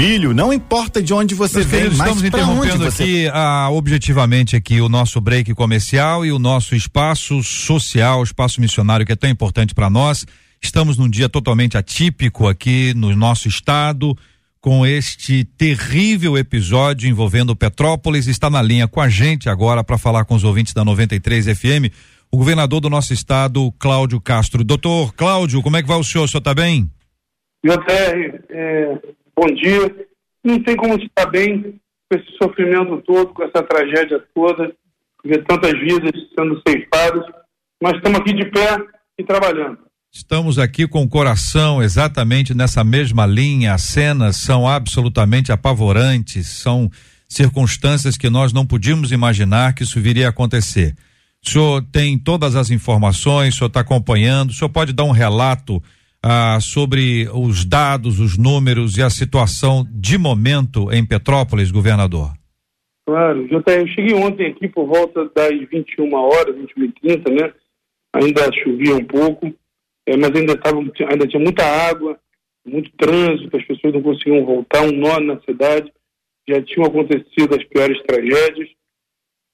filho, não importa de onde você Meus vem, queridos, mas estamos interrompendo onde você aqui ah, objetivamente aqui o nosso break comercial e o nosso espaço social, o espaço missionário que é tão importante para nós. Estamos num dia totalmente atípico aqui no nosso estado com este terrível episódio envolvendo Petrópolis. Está na linha com a gente agora para falar com os ouvintes da 93 FM, o governador do nosso estado, Cláudio Castro. Doutor Cláudio, como é que vai o senhor? O senhor está bem? JR, é, bom dia. Não tem como estar bem com esse sofrimento todo, com essa tragédia toda, ver tantas vidas sendo ceifadas, mas estamos aqui de pé e trabalhando. Estamos aqui com o coração exatamente nessa mesma linha. As cenas são absolutamente apavorantes, são circunstâncias que nós não podíamos imaginar que isso viria a acontecer. O senhor tem todas as informações, o senhor está acompanhando, o senhor pode dar um relato ah, sobre os dados, os números e a situação de momento em Petrópolis, governador? Claro, eu cheguei ontem aqui por volta das 21 horas, 21 e 30, né? Ainda chovia um pouco, é, mas ainda, tava, ainda tinha muita água, muito trânsito, as pessoas não conseguiam voltar, um nó na cidade, já tinham acontecido as piores tragédias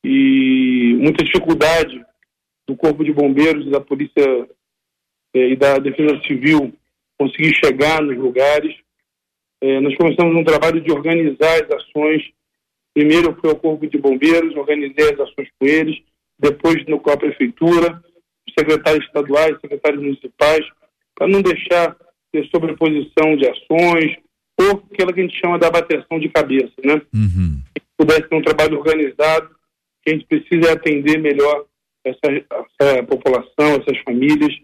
e muita dificuldade do Corpo de Bombeiros e da Polícia e da Defesa Civil conseguir chegar nos lugares. Eh, nós começamos um trabalho de organizar as ações. Primeiro eu fui ao Corpo de Bombeiros, organizei as ações com eles, depois no, com a Prefeitura, secretários estaduais, secretários municipais, para não deixar ter sobreposição de ações ou aquela que a gente chama da bateção de cabeça, né? Uhum. Que pudesse ter um trabalho organizado, que a gente precisa atender melhor essa, essa população, essas famílias,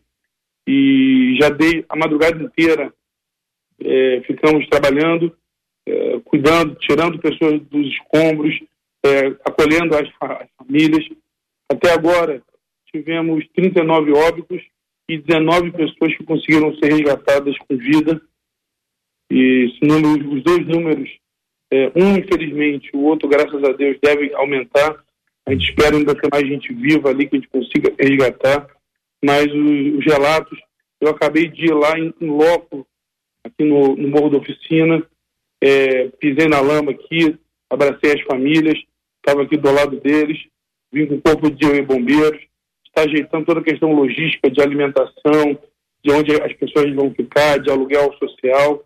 e já dei a madrugada inteira, é, ficamos trabalhando, é, cuidando, tirando pessoas dos escombros, é, acolhendo as, as, famílias. Até agora, tivemos 39 óbitos e 19 pessoas que conseguiram ser resgatadas com vida. E número, os dois números, é, um infelizmente, o outro, graças a Deus, deve aumentar. A gente espera ainda ter mais gente viva ali que a gente consiga resgatar mas os, os relatos, eu acabei de ir lá em, em loco, aqui no, no, Morro da Oficina, é, pisei na lama aqui, abracei as famílias, estava aqui do lado deles, vim com o corpo de bombeiros, está ajeitando toda a questão logística de alimentação, de onde as pessoas vão ficar, de aluguel social.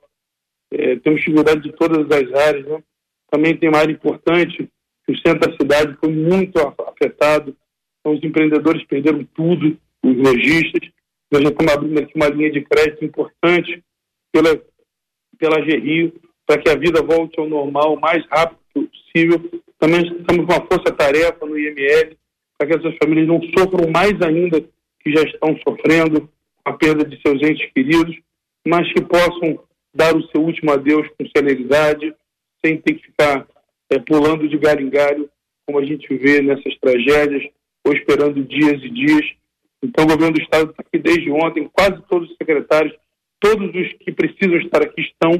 É, temos dificuldade de todas as áreas. Né? Também tem uma área importante, que o centro da cidade foi muito afetado, então os empreendedores perderam tudo, os lojistas. Nós já estamos abrindo aqui uma linha de crédito importante pela, pela GRIO, para que a vida volte ao normal o mais rápido possível. Também estamos com uma força-tarefa no IML, para que essas famílias não sofram mais ainda que já estão sofrendo a perda de seus entes queridos, mas que possam dar o seu último adeus com celeridade, sem ter que ficar é, pulando de galho em galho, como a gente vê nessas tragédias, ou esperando dias e dias então, o governo do Estado está aqui desde ontem, quase todos os secretários, todos os que precisam estar aqui estão.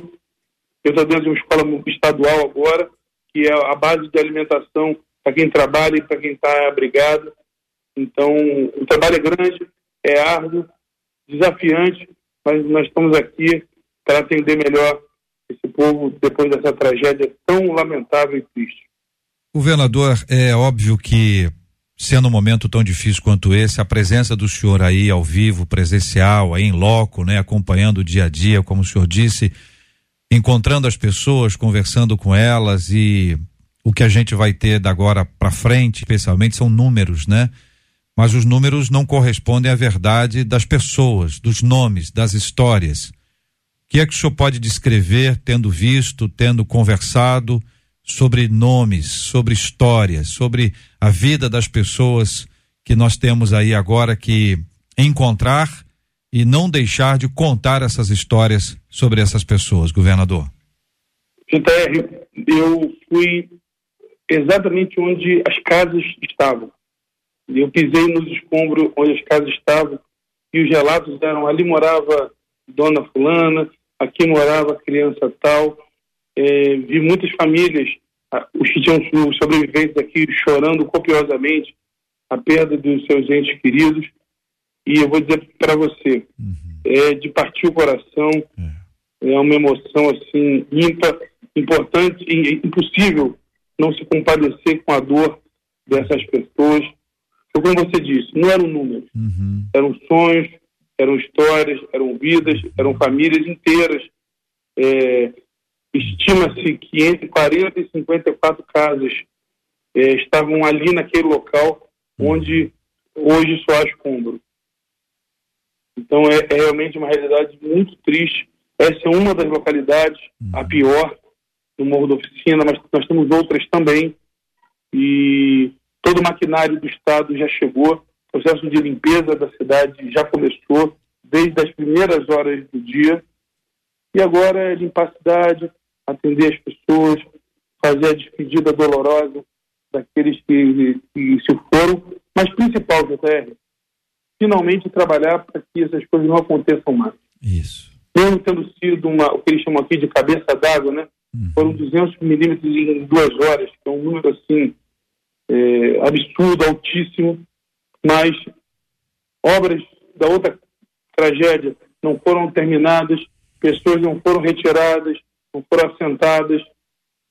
Eu estou dentro de uma escola estadual agora, que é a base de alimentação para quem trabalha e para quem está abrigado. Então, o trabalho é grande, é árduo, desafiante, mas nós estamos aqui para atender melhor esse povo depois dessa tragédia tão lamentável e triste. Governador, é óbvio que sendo um momento tão difícil quanto esse, a presença do senhor aí ao vivo, presencial, aí em loco, né, acompanhando o dia a dia, como o senhor disse, encontrando as pessoas, conversando com elas e o que a gente vai ter da agora para frente, especialmente são números, né? Mas os números não correspondem à verdade das pessoas, dos nomes, das histórias. O que é que o senhor pode descrever, tendo visto, tendo conversado? Sobre nomes, sobre histórias, sobre a vida das pessoas que nós temos aí agora que encontrar e não deixar de contar essas histórias sobre essas pessoas, governador. JR, eu fui exatamente onde as casas estavam. Eu pisei nos escombros onde as casas estavam e os relatos eram ali morava dona fulana, aqui morava criança tal, é, vi muitas famílias, os que tinham sobreviventes aqui chorando copiosamente a perda dos seus entes queridos. E eu vou dizer para você, uhum. é de partir o coração, é. é uma emoção assim ímpar. importante e impossível não se compadecer com a dor dessas pessoas. Foi como você disse, não eram números, uhum. eram sonhos, eram histórias, eram vidas, eram famílias inteiras. É, Estima-se que entre 40 e 54 casas é, estavam ali naquele local onde hoje só há escombro. Então é, é, realmente uma realidade muito triste. Essa é uma das localidades, a uhum. pior, no Morro da Oficina, mas nós temos outras também. E todo o maquinário do Estado já chegou, o processo de limpeza da cidade já começou desde as primeiras horas do dia. E agora é limpar a cidade, atender as pessoas, fazer a despedida dolorosa daqueles que, que se foram, mas principal, JR, finalmente trabalhar para que essas coisas não aconteçam mais. Isso. Mesmo tendo sido uma, o que eles chamam aqui de cabeça d'água, né? Uhum. Foram 200 milímetros em duas horas, que é um número assim é, absurdo, altíssimo, mas obras da outra tragédia não foram terminadas, pessoas não foram retiradas, foram assentadas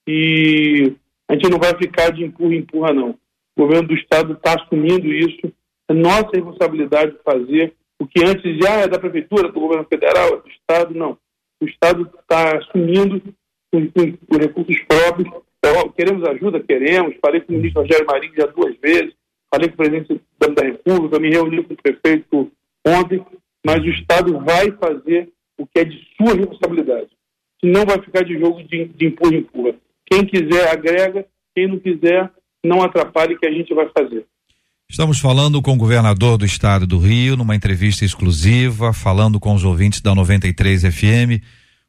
e a gente não vai ficar de empurra, empurra não. O governo do estado está assumindo isso, é nossa responsabilidade fazer o que antes já é da prefeitura, do governo federal, do estado, não. O estado está assumindo com, com, com, recursos próprios. Então, queremos ajuda? Queremos. Falei com o ministro Rogério Marinho já duas vezes, falei com o presidente da República, me reuni com o prefeito ontem, mas o estado vai fazer o que é de sua responsabilidade. Não vai ficar de jogo de, de empurra, empurra. Quem quiser, agrega. Quem não quiser, não atrapalhe que a gente vai fazer. Estamos falando com o governador do estado do Rio, numa entrevista exclusiva, falando com os ouvintes da 93 FM.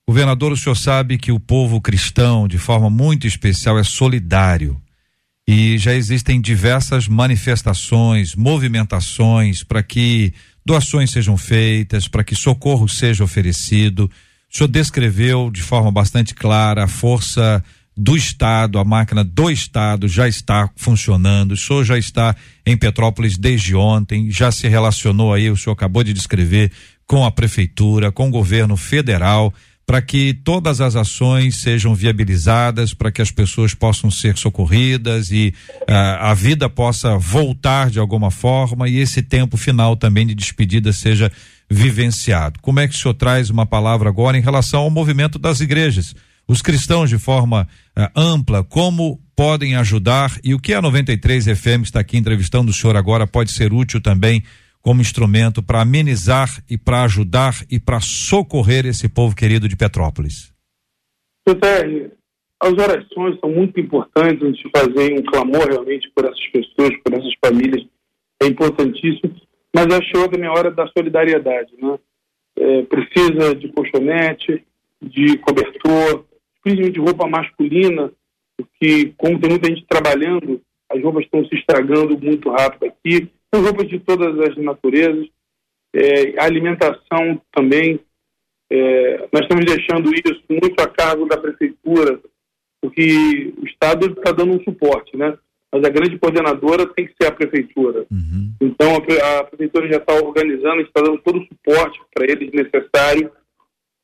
Governador, o senhor sabe que o povo cristão, de forma muito especial, é solidário. E já existem diversas manifestações, movimentações para que doações sejam feitas, para que socorro seja oferecido. O senhor descreveu de forma bastante clara a força do Estado, a máquina do Estado já está funcionando. O senhor já está em Petrópolis desde ontem, já se relacionou aí, o senhor acabou de descrever, com a Prefeitura, com o governo federal, para que todas as ações sejam viabilizadas, para que as pessoas possam ser socorridas e uh, a vida possa voltar de alguma forma e esse tempo final também de despedida seja vivenciado. Como é que o senhor traz uma palavra agora em relação ao movimento das igrejas? os cristãos de forma uh, ampla, como podem ajudar e o que a 93 FM está aqui entrevistando o senhor agora pode ser útil também como instrumento para amenizar e para ajudar e para socorrer esse povo querido de Petrópolis? José, as orações são muito importantes, a gente fazer um clamor realmente por essas pessoas, por essas famílias, é importantíssimo, mas acho também a hora da solidariedade, né? É, precisa de colchonete, de cobertor, principalmente de roupa masculina, porque como tem muita gente trabalhando, as roupas estão se estragando muito rápido aqui. São roupas de todas as naturezas. É, alimentação também. É, nós estamos deixando isso muito a cargo da prefeitura, porque o Estado está dando um suporte, né? Mas a grande coordenadora tem que ser a prefeitura. Uhum. Então a, a, prefeitura já está organizando, está dando todo o suporte para eles necessário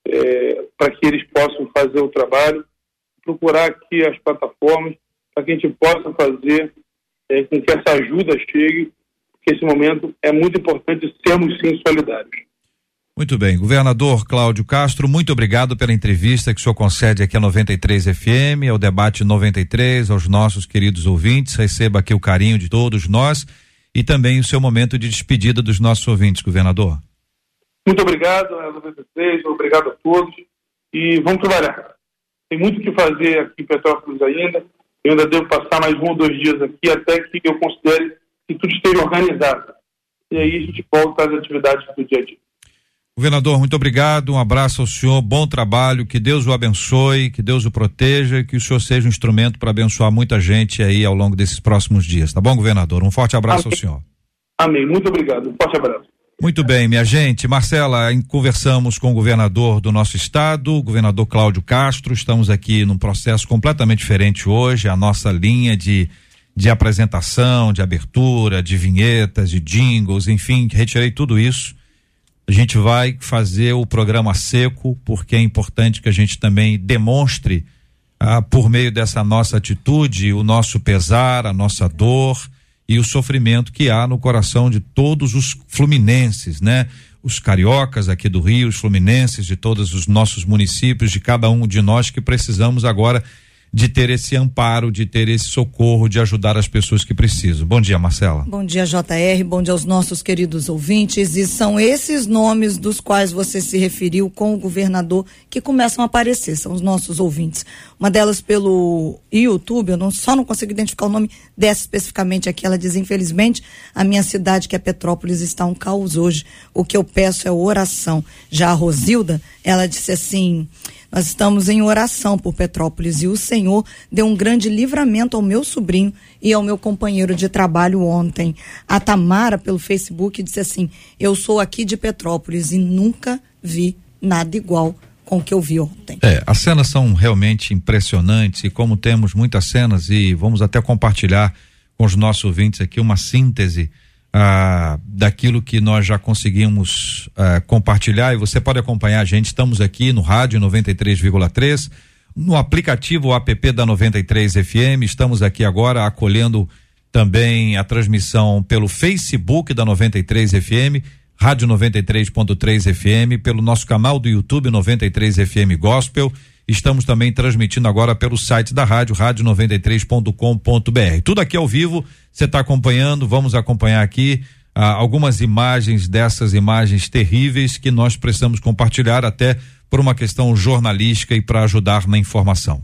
é, para que eles possam fazer o trabalho, procurar aqui as plataformas para que a gente possa fazer é, com que essa ajuda chegue, porque esse momento é muito importante sermos sim solidários. Muito bem, governador Cláudio Castro, muito obrigado pela entrevista que o senhor concede aqui a 93 FM, ao debate 93, aos nossos queridos ouvintes. Receba aqui o carinho de todos nós e também o seu momento de despedida dos nossos ouvintes, governador. Muito obrigado, 93, obrigado a todos e vamos trabalhar. Tem muito o que fazer aqui em Petrópolis ainda. Eu ainda devo passar mais um ou dois dias aqui até que eu considere que tudo esteja organizado. E aí a gente volta às atividades do dia a dia. Governador, muito obrigado, um abraço ao senhor, bom trabalho, que Deus o abençoe, que Deus o proteja e que o senhor seja um instrumento para abençoar muita gente aí ao longo desses próximos dias, tá bom, governador? Um forte abraço Amém. ao senhor. Amém, muito obrigado, um forte abraço. Muito bem, minha gente. Marcela, conversamos com o governador do nosso estado, o governador Cláudio Castro. Estamos aqui num processo completamente diferente hoje. A nossa linha de, de apresentação, de abertura, de vinhetas, de jingles, enfim, retirei tudo isso. A gente vai fazer o programa seco, porque é importante que a gente também demonstre ah, por meio dessa nossa atitude, o nosso pesar, a nossa dor e o sofrimento que há no coração de todos os fluminenses, né? Os cariocas aqui do Rio, os fluminenses de todos os nossos municípios, de cada um de nós que precisamos agora de ter esse amparo, de ter esse socorro, de ajudar as pessoas que precisam. Bom dia, Marcela. Bom dia, JR. Bom dia aos nossos queridos ouvintes. E são esses nomes dos quais você se referiu com o governador que começam a aparecer, são os nossos ouvintes. Uma delas pelo YouTube, eu não, só não consigo identificar o nome dessa especificamente aqui. Ela diz: infelizmente, a minha cidade, que é Petrópolis, está um caos hoje. O que eu peço é oração. Já a Rosilda, ela disse assim. Nós estamos em oração por Petrópolis e o Senhor deu um grande livramento ao meu sobrinho e ao meu companheiro de trabalho ontem. A Tamara, pelo Facebook, disse assim: Eu sou aqui de Petrópolis e nunca vi nada igual com o que eu vi ontem. É, as cenas são realmente impressionantes e como temos muitas cenas e vamos até compartilhar com os nossos ouvintes aqui uma síntese ah, daquilo que nós já conseguimos ah, compartilhar e você pode acompanhar a gente. Estamos aqui no rádio 93,3, no aplicativo app da 93 FM. Estamos aqui agora acolhendo também a transmissão pelo Facebook da 93 FM, Rádio 93.3 FM, pelo nosso canal do YouTube 93 FM Gospel Estamos também transmitindo agora pelo site da rádio, rádio93.com.br. Tudo aqui ao vivo, você está acompanhando, vamos acompanhar aqui ah, algumas imagens dessas imagens terríveis que nós precisamos compartilhar até por uma questão jornalística e para ajudar na informação.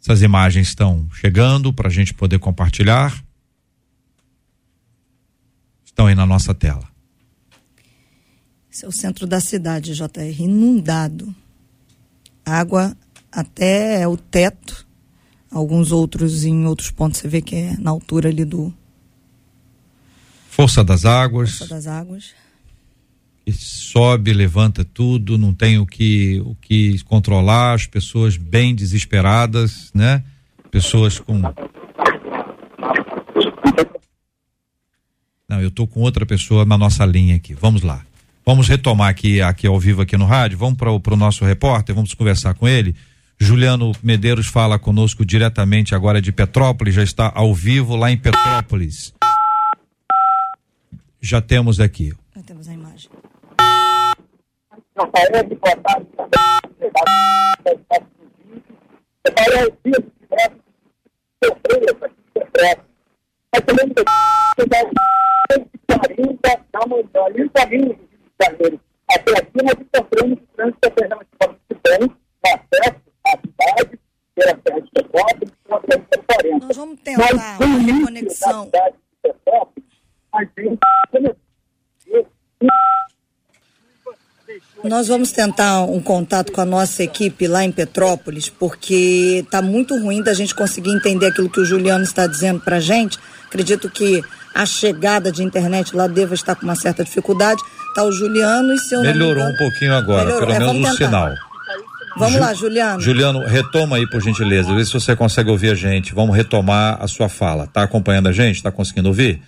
Essas imagens estão chegando para a gente poder compartilhar. Estão aí na nossa tela. Esse é o centro da cidade, JR, inundado. Água até o teto. Alguns outros, em outros pontos, você vê que é na altura ali do. Força das águas. Força das águas. E sobe, levanta tudo, não tem o que, o que controlar, as pessoas bem desesperadas, né? Pessoas com. Não, eu tô com outra pessoa na nossa linha aqui. Vamos lá. Vamos retomar aqui, aqui ao vivo aqui no rádio. Vamos para o nosso repórter, vamos conversar com ele. Juliano Medeiros fala conosco diretamente agora de Petrópolis, já está ao vivo lá em Petrópolis. Já temos aqui. Já temos a imagem. Janeiro até aqui, nós encontramos trânsito alternativamente bem, no acesso à cidade, pela Serra de Petrópolis, pela Serra de 40. Nós vamos tentar Mas, uma conexão. Da cidade de Petrópolis, a gente nós vamos tentar um contato com a nossa equipe lá em Petrópolis, porque está muito ruim da gente conseguir entender aquilo que o Juliano está dizendo para a gente. Acredito que a chegada de internet lá deva estar com uma certa dificuldade. Tá o Juliano e seu Melhorou um pouquinho agora, Melhorou. pelo é, menos o sinal. Vamos Ju, lá, Juliano. Juliano, retoma aí, por gentileza. Vê se você consegue ouvir a gente. Vamos retomar a sua fala. Tá acompanhando a gente? Tá conseguindo ouvir?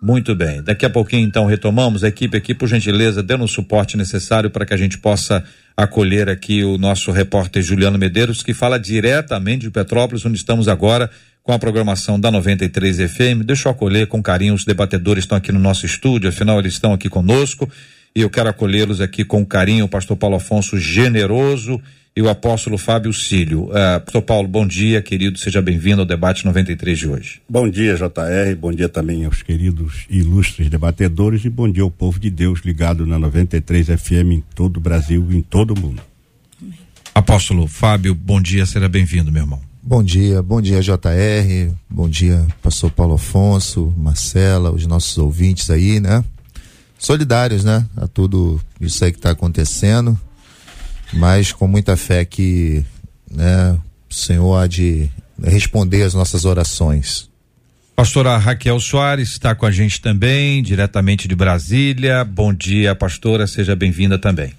Muito bem. Daqui a pouquinho, então, retomamos. A equipe aqui, por gentileza, dando o suporte necessário para que a gente possa acolher aqui o nosso repórter Juliano Medeiros, que fala diretamente de Petrópolis, onde estamos agora com a programação da 93 FM. Deixa eu acolher com carinho os debatedores estão aqui no nosso estúdio, afinal eles estão aqui conosco e eu quero acolhê-los aqui com carinho, o pastor Paulo Afonso Generoso e o apóstolo Fábio Cílio. Uh, pastor Paulo, bom dia, querido, seja bem-vindo ao debate 93 de hoje. Bom dia, JR, bom dia também aos queridos e ilustres debatedores e bom dia ao povo de Deus ligado na 93 FM em todo o Brasil e em todo o mundo. Apóstolo Fábio, bom dia, seja bem-vindo, meu irmão. Bom dia, bom dia JR, bom dia pastor Paulo Afonso, Marcela, os nossos ouvintes aí, né? Solidários, né? A tudo isso aí que está acontecendo, mas com muita fé que, né, o Senhor há de responder as nossas orações. Pastora Raquel Soares está com a gente também, diretamente de Brasília. Bom dia, pastora, seja bem-vinda também.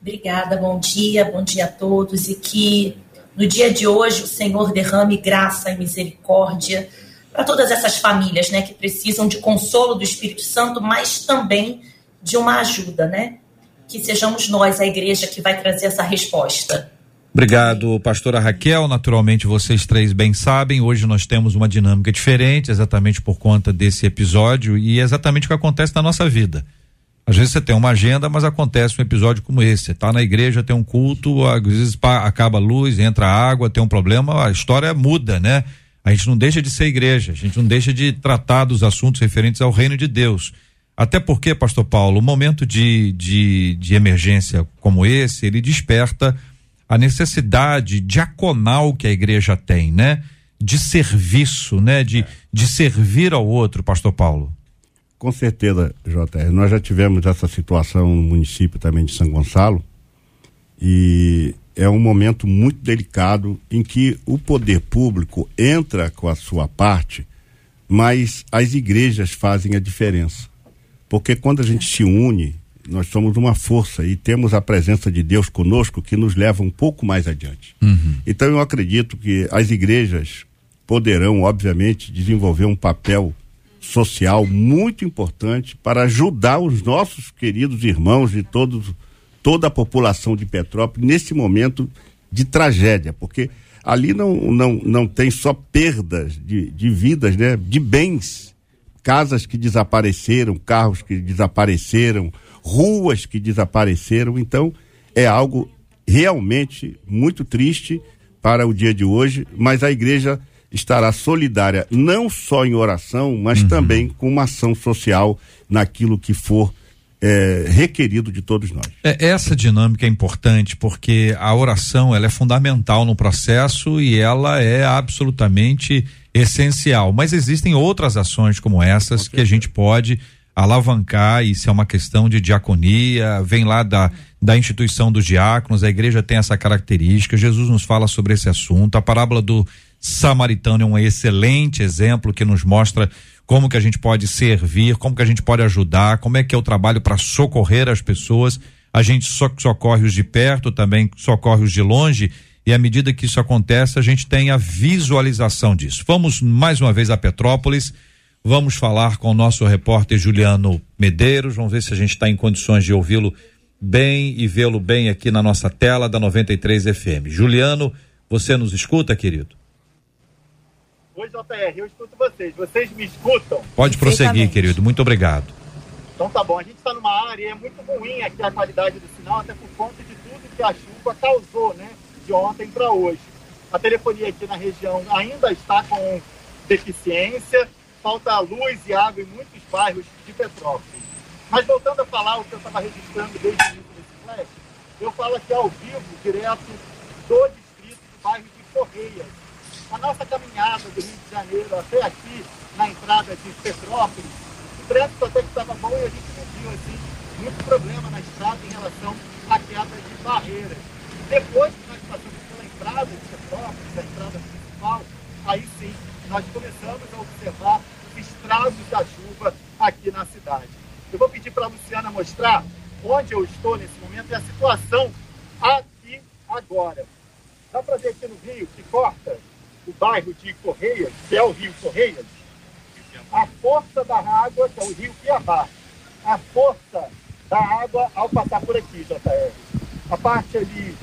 Obrigada, bom dia, bom dia a todos e que no dia de hoje, o Senhor derrame graça e misericórdia para todas essas famílias, né, que precisam de consolo do Espírito Santo, mas também de uma ajuda, né? Que sejamos nós, a igreja, que vai trazer essa resposta. Obrigado, pastora Raquel. Naturalmente, vocês três bem sabem, hoje nós temos uma dinâmica diferente, exatamente por conta desse episódio e é exatamente o que acontece na nossa vida. Às vezes você tem uma agenda, mas acontece um episódio como esse. Você está na igreja, tem um culto, às vezes acaba a luz, entra água, tem um problema, a história muda, né? A gente não deixa de ser igreja, a gente não deixa de tratar dos assuntos referentes ao reino de Deus. Até porque, pastor Paulo, um momento de, de, de emergência como esse, ele desperta a necessidade diaconal que a igreja tem, né? De serviço, né? De, de servir ao outro, pastor Paulo. Com certeza, JR. Nós já tivemos essa situação no município também de São Gonçalo e é um momento muito delicado em que o poder público entra com a sua parte, mas as igrejas fazem a diferença. Porque quando a gente se une, nós somos uma força e temos a presença de Deus conosco que nos leva um pouco mais adiante. Uhum. Então eu acredito que as igrejas poderão, obviamente, desenvolver um papel social muito importante para ajudar os nossos queridos irmãos de todos, toda a população de Petrópolis nesse momento de tragédia, porque ali não, não, não tem só perdas de, de vidas, né? de bens, casas que desapareceram, carros que desapareceram, ruas que desapareceram. Então, é algo realmente muito triste para o dia de hoje, mas a igreja estará solidária não só em oração, mas uhum. também com uma ação social naquilo que for é, requerido de todos nós. É, essa dinâmica é importante porque a oração ela é fundamental no processo e ela é absolutamente essencial. Mas existem outras ações como essas que a gente pode alavancar, isso é uma questão de diaconia, vem lá da, da instituição dos diáconos, a igreja tem essa característica, Jesus nos fala sobre esse assunto, a parábola do samaritano é um excelente exemplo que nos mostra como que a gente pode servir, como que a gente pode ajudar, como é que é o trabalho para socorrer as pessoas, a gente socorre os de perto, também socorre os de longe, e à medida que isso acontece, a gente tem a visualização disso. Vamos mais uma vez a Petrópolis, Vamos falar com o nosso repórter Juliano Medeiros. Vamos ver se a gente está em condições de ouvi-lo bem e vê-lo bem aqui na nossa tela da 93 FM. Juliano, você nos escuta, querido? Oi, JR, eu escuto vocês. Vocês me escutam? Pode prosseguir, querido. Muito obrigado. Então tá bom. A gente está numa área e é muito ruim aqui a qualidade do sinal, até por conta de tudo que a chuva causou, né? De ontem para hoje. A telefonia aqui na região ainda está com deficiência falta luz e água em muitos bairros de Petrópolis. Mas voltando a falar o que eu estava registrando desde o início desse flash, eu falo aqui ao vivo, direto do distrito do bairro de Correias. A nossa caminhada do Rio de Janeiro até aqui, na entrada de Petrópolis, o trânsito até que estava bom e a gente não viu assim, muito problema na estrada em relação à queda de barreiras. Depois que nós passamos pela entrada de Petrópolis, a entrada principal, aí sim nós começamos a observar estragos da chuva aqui na cidade. Eu vou pedir para a Luciana mostrar onde eu estou nesse momento e a situação aqui agora. Dá para ver aqui no rio que corta o bairro de Correias, que é o rio Correias, a força da água, que é o rio Piabá, a força da água ao passar por aqui, JR. A parte ali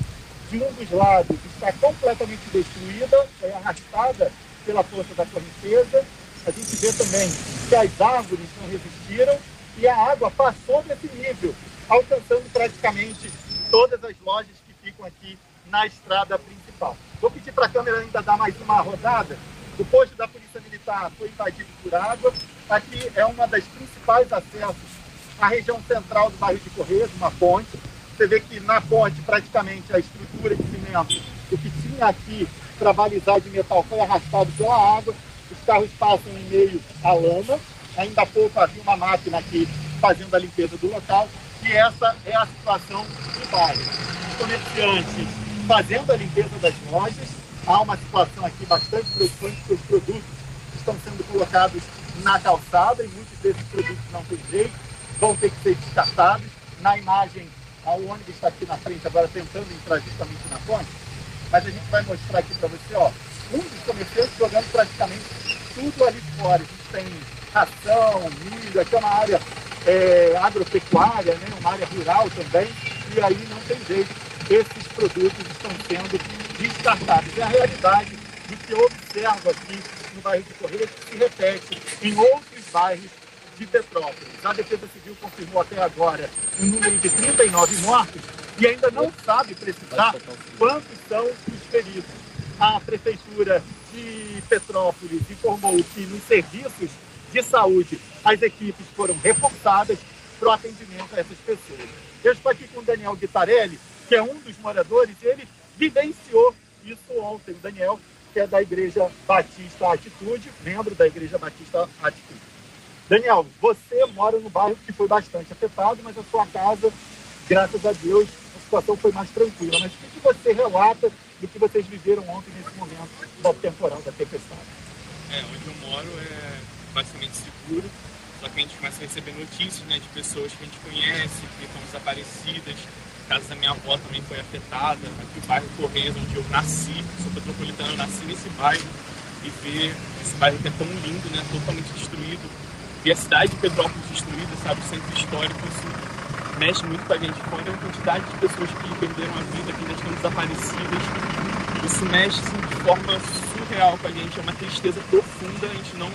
de um dos lados está completamente destruída, foi arrastada pela força da correnteza, a gente vê também que as árvores não resistiram e a água passou desse nível, alcançando praticamente todas as lojas que ficam aqui na estrada principal. Vou pedir para a câmera ainda dar mais uma rodada. O posto da Polícia Militar foi invadido por água. Aqui é uma das principais acessos à região central do bairro de Correios, uma ponte. Você vê que na ponte, praticamente, a estrutura de cimento, o que tinha aqui para balizar de metal foi arrastado pela água os carros passam em meio à lama. Ainda há pouco havia uma máquina aqui fazendo a limpeza do local. E essa é a situação do bairro. Os comerciantes fazendo a limpeza das lojas. Há uma situação aqui bastante preocupante, porque os produtos estão sendo colocados na calçada e muitos desses produtos não têm jeito, vão ter que ser descartados. Na imagem, o ônibus está aqui na frente, agora tentando entrar justamente na ponte, mas a gente vai mostrar aqui para você, ó, um dos comerciantes jogando praticamente tudo ali fora. A gente tem ração, milho, aqui é uma área é, agropecuária, né, uma área rural também, e aí não tem jeito, esses produtos estão sendo descartados. É a realidade do que eu observo aqui no bairro de Correia, que se repete em outros bairros de Petrópolis. A Defesa Civil confirmou até agora um número de 39 mortos e ainda não sabe precisar quantos são os feridos. A Prefeitura de Petrópolis informou que nos serviços de saúde as equipes foram reforçadas para o atendimento a essas pessoas. Eu estou aqui com o Daniel Guitarelli, que é um dos moradores, e ele vivenciou isso ontem. O Daniel, que é da Igreja Batista Atitude, membro da Igreja Batista Atitude. Daniel, você mora no bairro que foi bastante afetado, mas a sua casa, graças a Deus, situação foi mais tranquila. Mas o que você relata do que vocês viveram ontem nesse momento do temporal da tempestade? É, onde eu moro é basicamente seguro, só que a gente começa a receber notícias né, de pessoas que a gente conhece, que estão desaparecidas. A casa da minha avó também foi afetada. Aqui o bairro Correios, onde eu nasci, sou petropolitano, eu nasci nesse bairro. E ver esse bairro que é tão lindo, né, totalmente destruído. E a cidade de Petrópolis destruída, sabe, o centro histórico, isso mexe muito com a gente. Quando a quantidade de pessoas que perderam a vida, que ainda estão desaparecidas, isso mexe assim, de forma surreal com a gente. É uma tristeza profunda, a gente não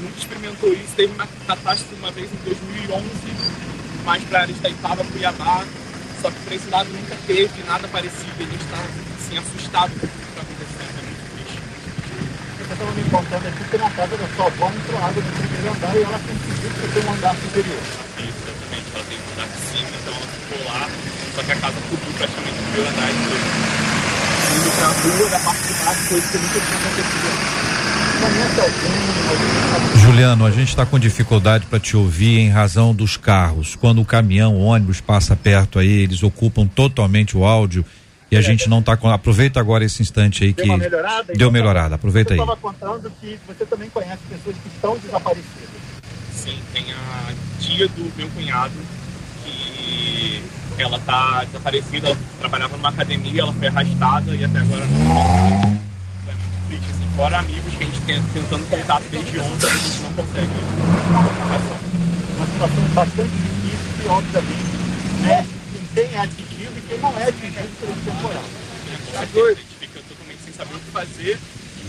nunca experimentou isso. Teve uma catástrofe uma vez em 2011, mais para a área de Itaipava, Cuiabá, só que para esse lado nunca teve nada parecido. A gente está assim, assustado com o que está acontecendo, é muito triste. Você estava me contando aqui que na casa da sua avó entrou água no primeiro andar e ela conseguiu ter um andar superior. Ela tem um andar de cima, então ela ficou lá, só que a casa cobriu praticamente o primeiro andar inteiro. Indo para a rua da parte de baixo, coisa que nunca tinha acontecido. Juliano, a gente está com dificuldade para te ouvir em razão dos carros. Quando o caminhão, o ônibus passa perto aí, eles ocupam totalmente o áudio e a é, gente não está com. Aproveita agora esse instante aí deu que. Uma melhorada, deu então, melhorada, aproveita aí. Você estava contando que você também conhece pessoas que estão desaparecidas. Sim, tem a tia do meu cunhado que ela está desaparecida, ela trabalhava numa academia, ela foi arrastada e até agora não Fora amigos que a gente tenta tentando contato desde ontem, a gente não consegue. Uma situação bastante difícil e, obviamente, né, quem é atingido e quem não é atingido pelo temporal. A gente fica totalmente sem saber o que fazer,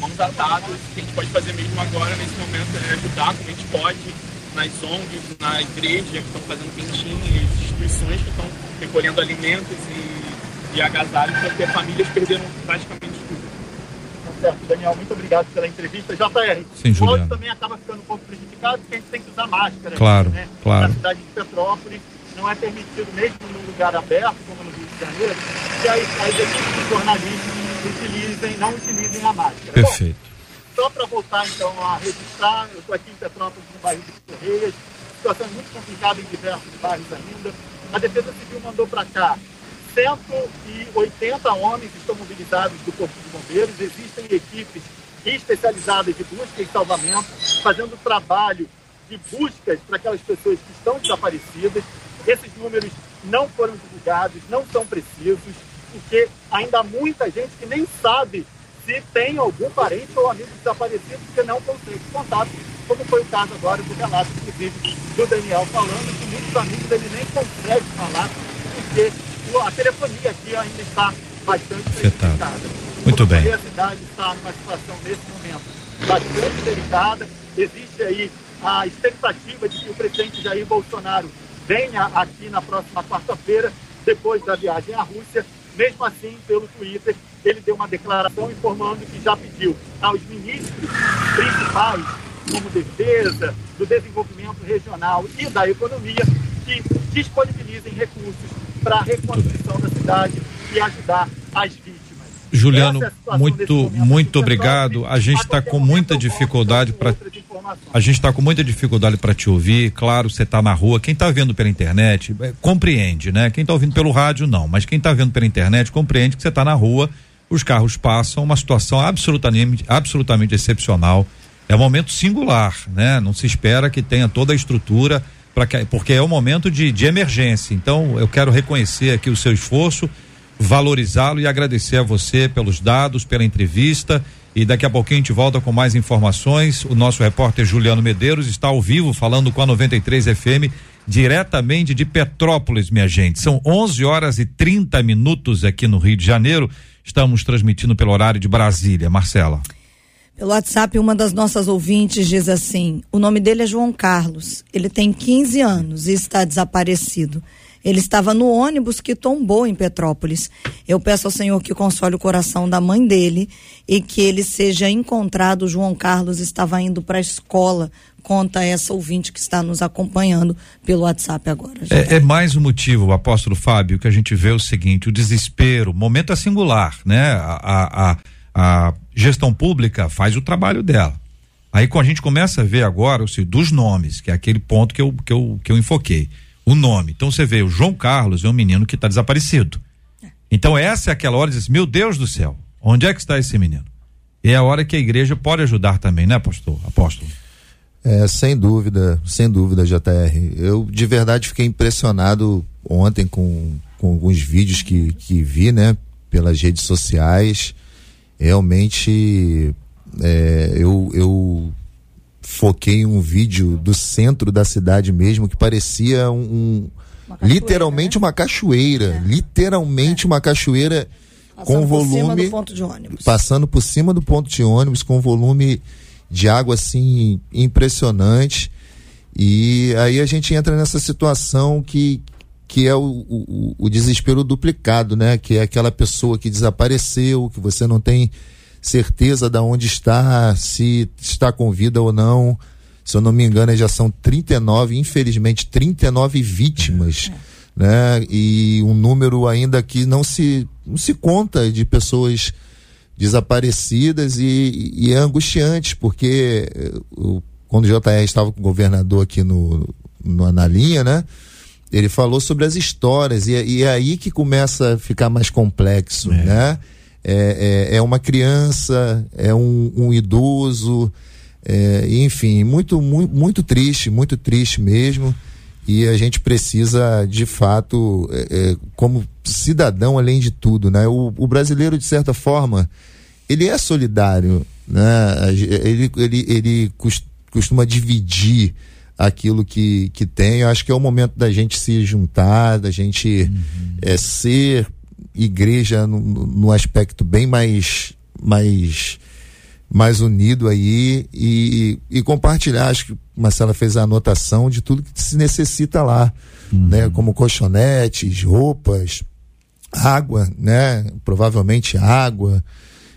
mãos atadas. O que a gente pode fazer mesmo agora, nesse momento, é ajudar como a gente pode nas ONGs, na igreja que estão fazendo quentinhas, instituições que estão recolhendo alimentos e, e agasalhos, porque famílias perderam praticamente certo, Daniel, muito obrigado pela entrevista. JR, Sim, o áudio também acaba ficando um pouco prejudicado porque a gente tem que usar máscara. Claro, né? claro. Na cidade de Petrópolis, não é permitido, mesmo num lugar aberto, como no Rio de Janeiro, que as, as equipes de jornalistas utilizem, não utilizem a máscara. Perfeito. Bom, só para voltar então a registrar, eu estou aqui em Petrópolis, no bairro de Correias, situação muito complicada em diversos bairros ainda. A Defesa Civil mandou para cá 180 homens estão mobilizados do Corpo de Bombeiros, existem equipes especializadas de busca e salvamento, fazendo trabalho de buscas para aquelas pessoas que estão desaparecidas. Esses números não foram divulgados, não são precisos, porque ainda há muita gente que nem sabe se tem algum parente ou amigo desaparecido, porque não consegue contato, como foi o caso agora do relato, inclusive, do Daniel falando, que muitos amigos ele nem consegue falar, porque a telefonia aqui ainda está bastante prejudicada. Muito bem. A cidade está numa situação nesse momento bastante delicada. Existe aí a expectativa de que o presidente Jair Bolsonaro venha aqui na próxima quarta-feira, depois da viagem à Rússia. Mesmo assim, pelo Twitter, ele deu uma declaração informando que já pediu aos ministros principais, como defesa, do desenvolvimento regional e da economia, que disponibilizem recursos para a reconstrução da cidade e ajudar as vítimas. Juliano, é muito, muito obrigado. A gente está com muita dificuldade para. A gente está com muita dificuldade para te ouvir. Claro, você está na rua. Quem está vendo pela internet é, compreende, né? Quem está ouvindo pelo rádio não, mas quem está vendo pela internet compreende que você está na rua. Os carros passam, uma situação absolutamente, absolutamente excepcional. É um momento singular, né? Não se espera que tenha toda a estrutura que, porque é um momento de, de emergência. Então, eu quero reconhecer aqui o seu esforço, valorizá-lo e agradecer a você pelos dados, pela entrevista. E daqui a pouquinho a gente volta com mais informações. O nosso repórter Juliano Medeiros está ao vivo falando com a 93 FM diretamente de Petrópolis, minha gente. São 11 horas e 30 minutos aqui no Rio de Janeiro. Estamos transmitindo pelo horário de Brasília. Marcela. Pelo WhatsApp, uma das nossas ouvintes diz assim: o nome dele é João Carlos. Ele tem 15 anos e está desaparecido. Ele estava no ônibus que tombou em Petrópolis. Eu peço ao Senhor que console o coração da mãe dele e que ele seja encontrado. João Carlos estava indo para a escola. Conta essa ouvinte que está nos acompanhando pelo WhatsApp agora. É, é, mais um motivo, apóstolo Fábio, que a gente vê o seguinte: o desespero, o momento é singular, né? A, a, a gestão pública faz o trabalho dela. Aí quando a gente começa a ver agora, seja, dos nomes, que é aquele ponto que eu, que eu, que eu enfoquei o nome. Então você vê, o João Carlos é um menino que está desaparecido. Então essa é aquela hora de dizer, meu Deus do céu, onde é que está esse menino? E é a hora que a igreja pode ajudar também, né, apóstolo? apóstolo? É, sem dúvida, sem dúvida, JR. Eu de verdade fiquei impressionado ontem com, com alguns vídeos que, que vi, né, pelas redes sociais. Realmente, é, eu, eu foquei um vídeo do centro da cidade mesmo que parecia um, uma literalmente né? uma cachoeira, é. literalmente é. uma cachoeira passando com volume passando por cima do ponto de ônibus com volume de água assim impressionante e aí a gente entra nessa situação que que é o, o, o desespero duplicado, né? Que é aquela pessoa que desapareceu, que você não tem certeza de onde está, se está com vida ou não. Se eu não me engano, já são 39, infelizmente, 39 vítimas. É. Né? E um número ainda que não se, não se conta de pessoas desaparecidas e, e é angustiante, porque eu, eh, quando o JR estava com o governador aqui no, no, na linha, né? Ele falou sobre as histórias e, e é aí que começa a ficar mais complexo, é. né? É, é, é uma criança, é um, um idoso, é, enfim, muito, muito, muito triste, muito triste mesmo. E a gente precisa, de fato, é, é, como cidadão, além de tudo, né? O, o, brasileiro, de certa forma, ele é solidário, né? Ele, ele, ele costuma dividir aquilo que, que tem. Eu acho que é o momento da gente se juntar, da gente uhum. é, ser igreja no, no aspecto bem mais mais mais unido aí e, e compartilhar. Acho que Marcela fez a anotação de tudo que se necessita lá, uhum. né? Como colchonetes, roupas, água, né? Provavelmente água.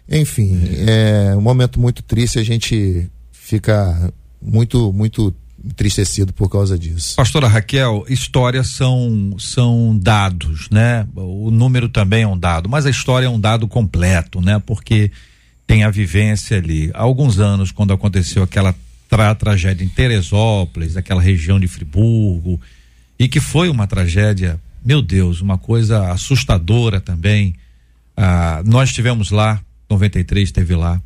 Enfim, é. é um momento muito triste. A gente fica muito, muito entristecido por causa disso. Pastora Raquel, histórias são são dados, né? O número também é um dado, mas a história é um dado completo, né? Porque tem a vivência ali. Há alguns anos, quando aconteceu aquela tra tragédia em Teresópolis, aquela região de Friburgo, e que foi uma tragédia, meu Deus, uma coisa assustadora também. Ah, nós estivemos lá, 93 esteve lá,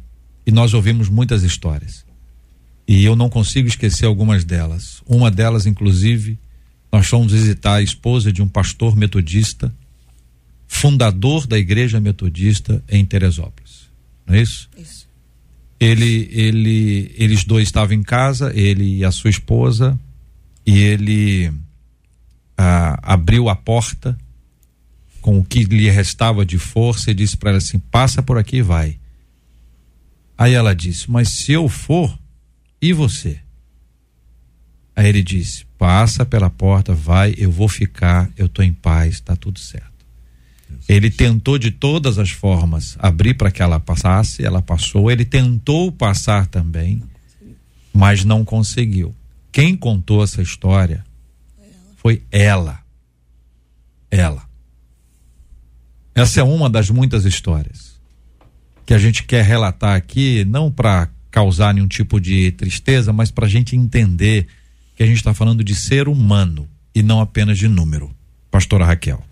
e nós ouvimos muitas histórias. E eu não consigo esquecer algumas delas. Uma delas, inclusive, nós fomos visitar a esposa de um pastor metodista, fundador da igreja metodista em Teresópolis. Não é isso? Isso. Ele, ele, eles dois estavam em casa, ele e a sua esposa, e ele ah, abriu a porta com o que lhe restava de força e disse para ela assim: passa por aqui e vai. Aí ela disse: mas se eu for, e você? Aí ele disse: passa pela porta, vai, eu vou ficar, eu estou em paz, está tudo certo. Ele tentou de todas as formas abrir para que ela passasse, ela passou. Ele tentou passar também, mas não conseguiu. Quem contou essa história foi ela. Ela. Essa é uma das muitas histórias que a gente quer relatar aqui, não para causar nenhum tipo de tristeza, mas para a gente entender que a gente está falando de ser humano e não apenas de número. Pastora Raquel.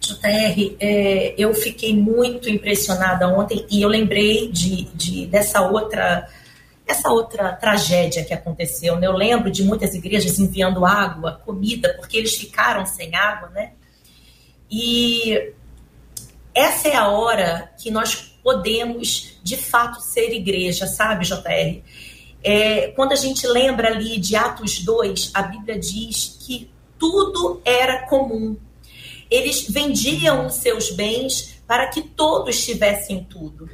JR, é, eu fiquei muito impressionada ontem e eu lembrei de, de dessa outra essa outra tragédia que aconteceu. Né? Eu lembro de muitas igrejas enviando água, comida, porque eles ficaram sem água, né? E essa é a hora que nós podemos de fato ser igreja, sabe, JR? É, quando a gente lembra ali de Atos 2, a Bíblia diz que tudo era comum. Eles vendiam os seus bens para que todos tivessem tudo.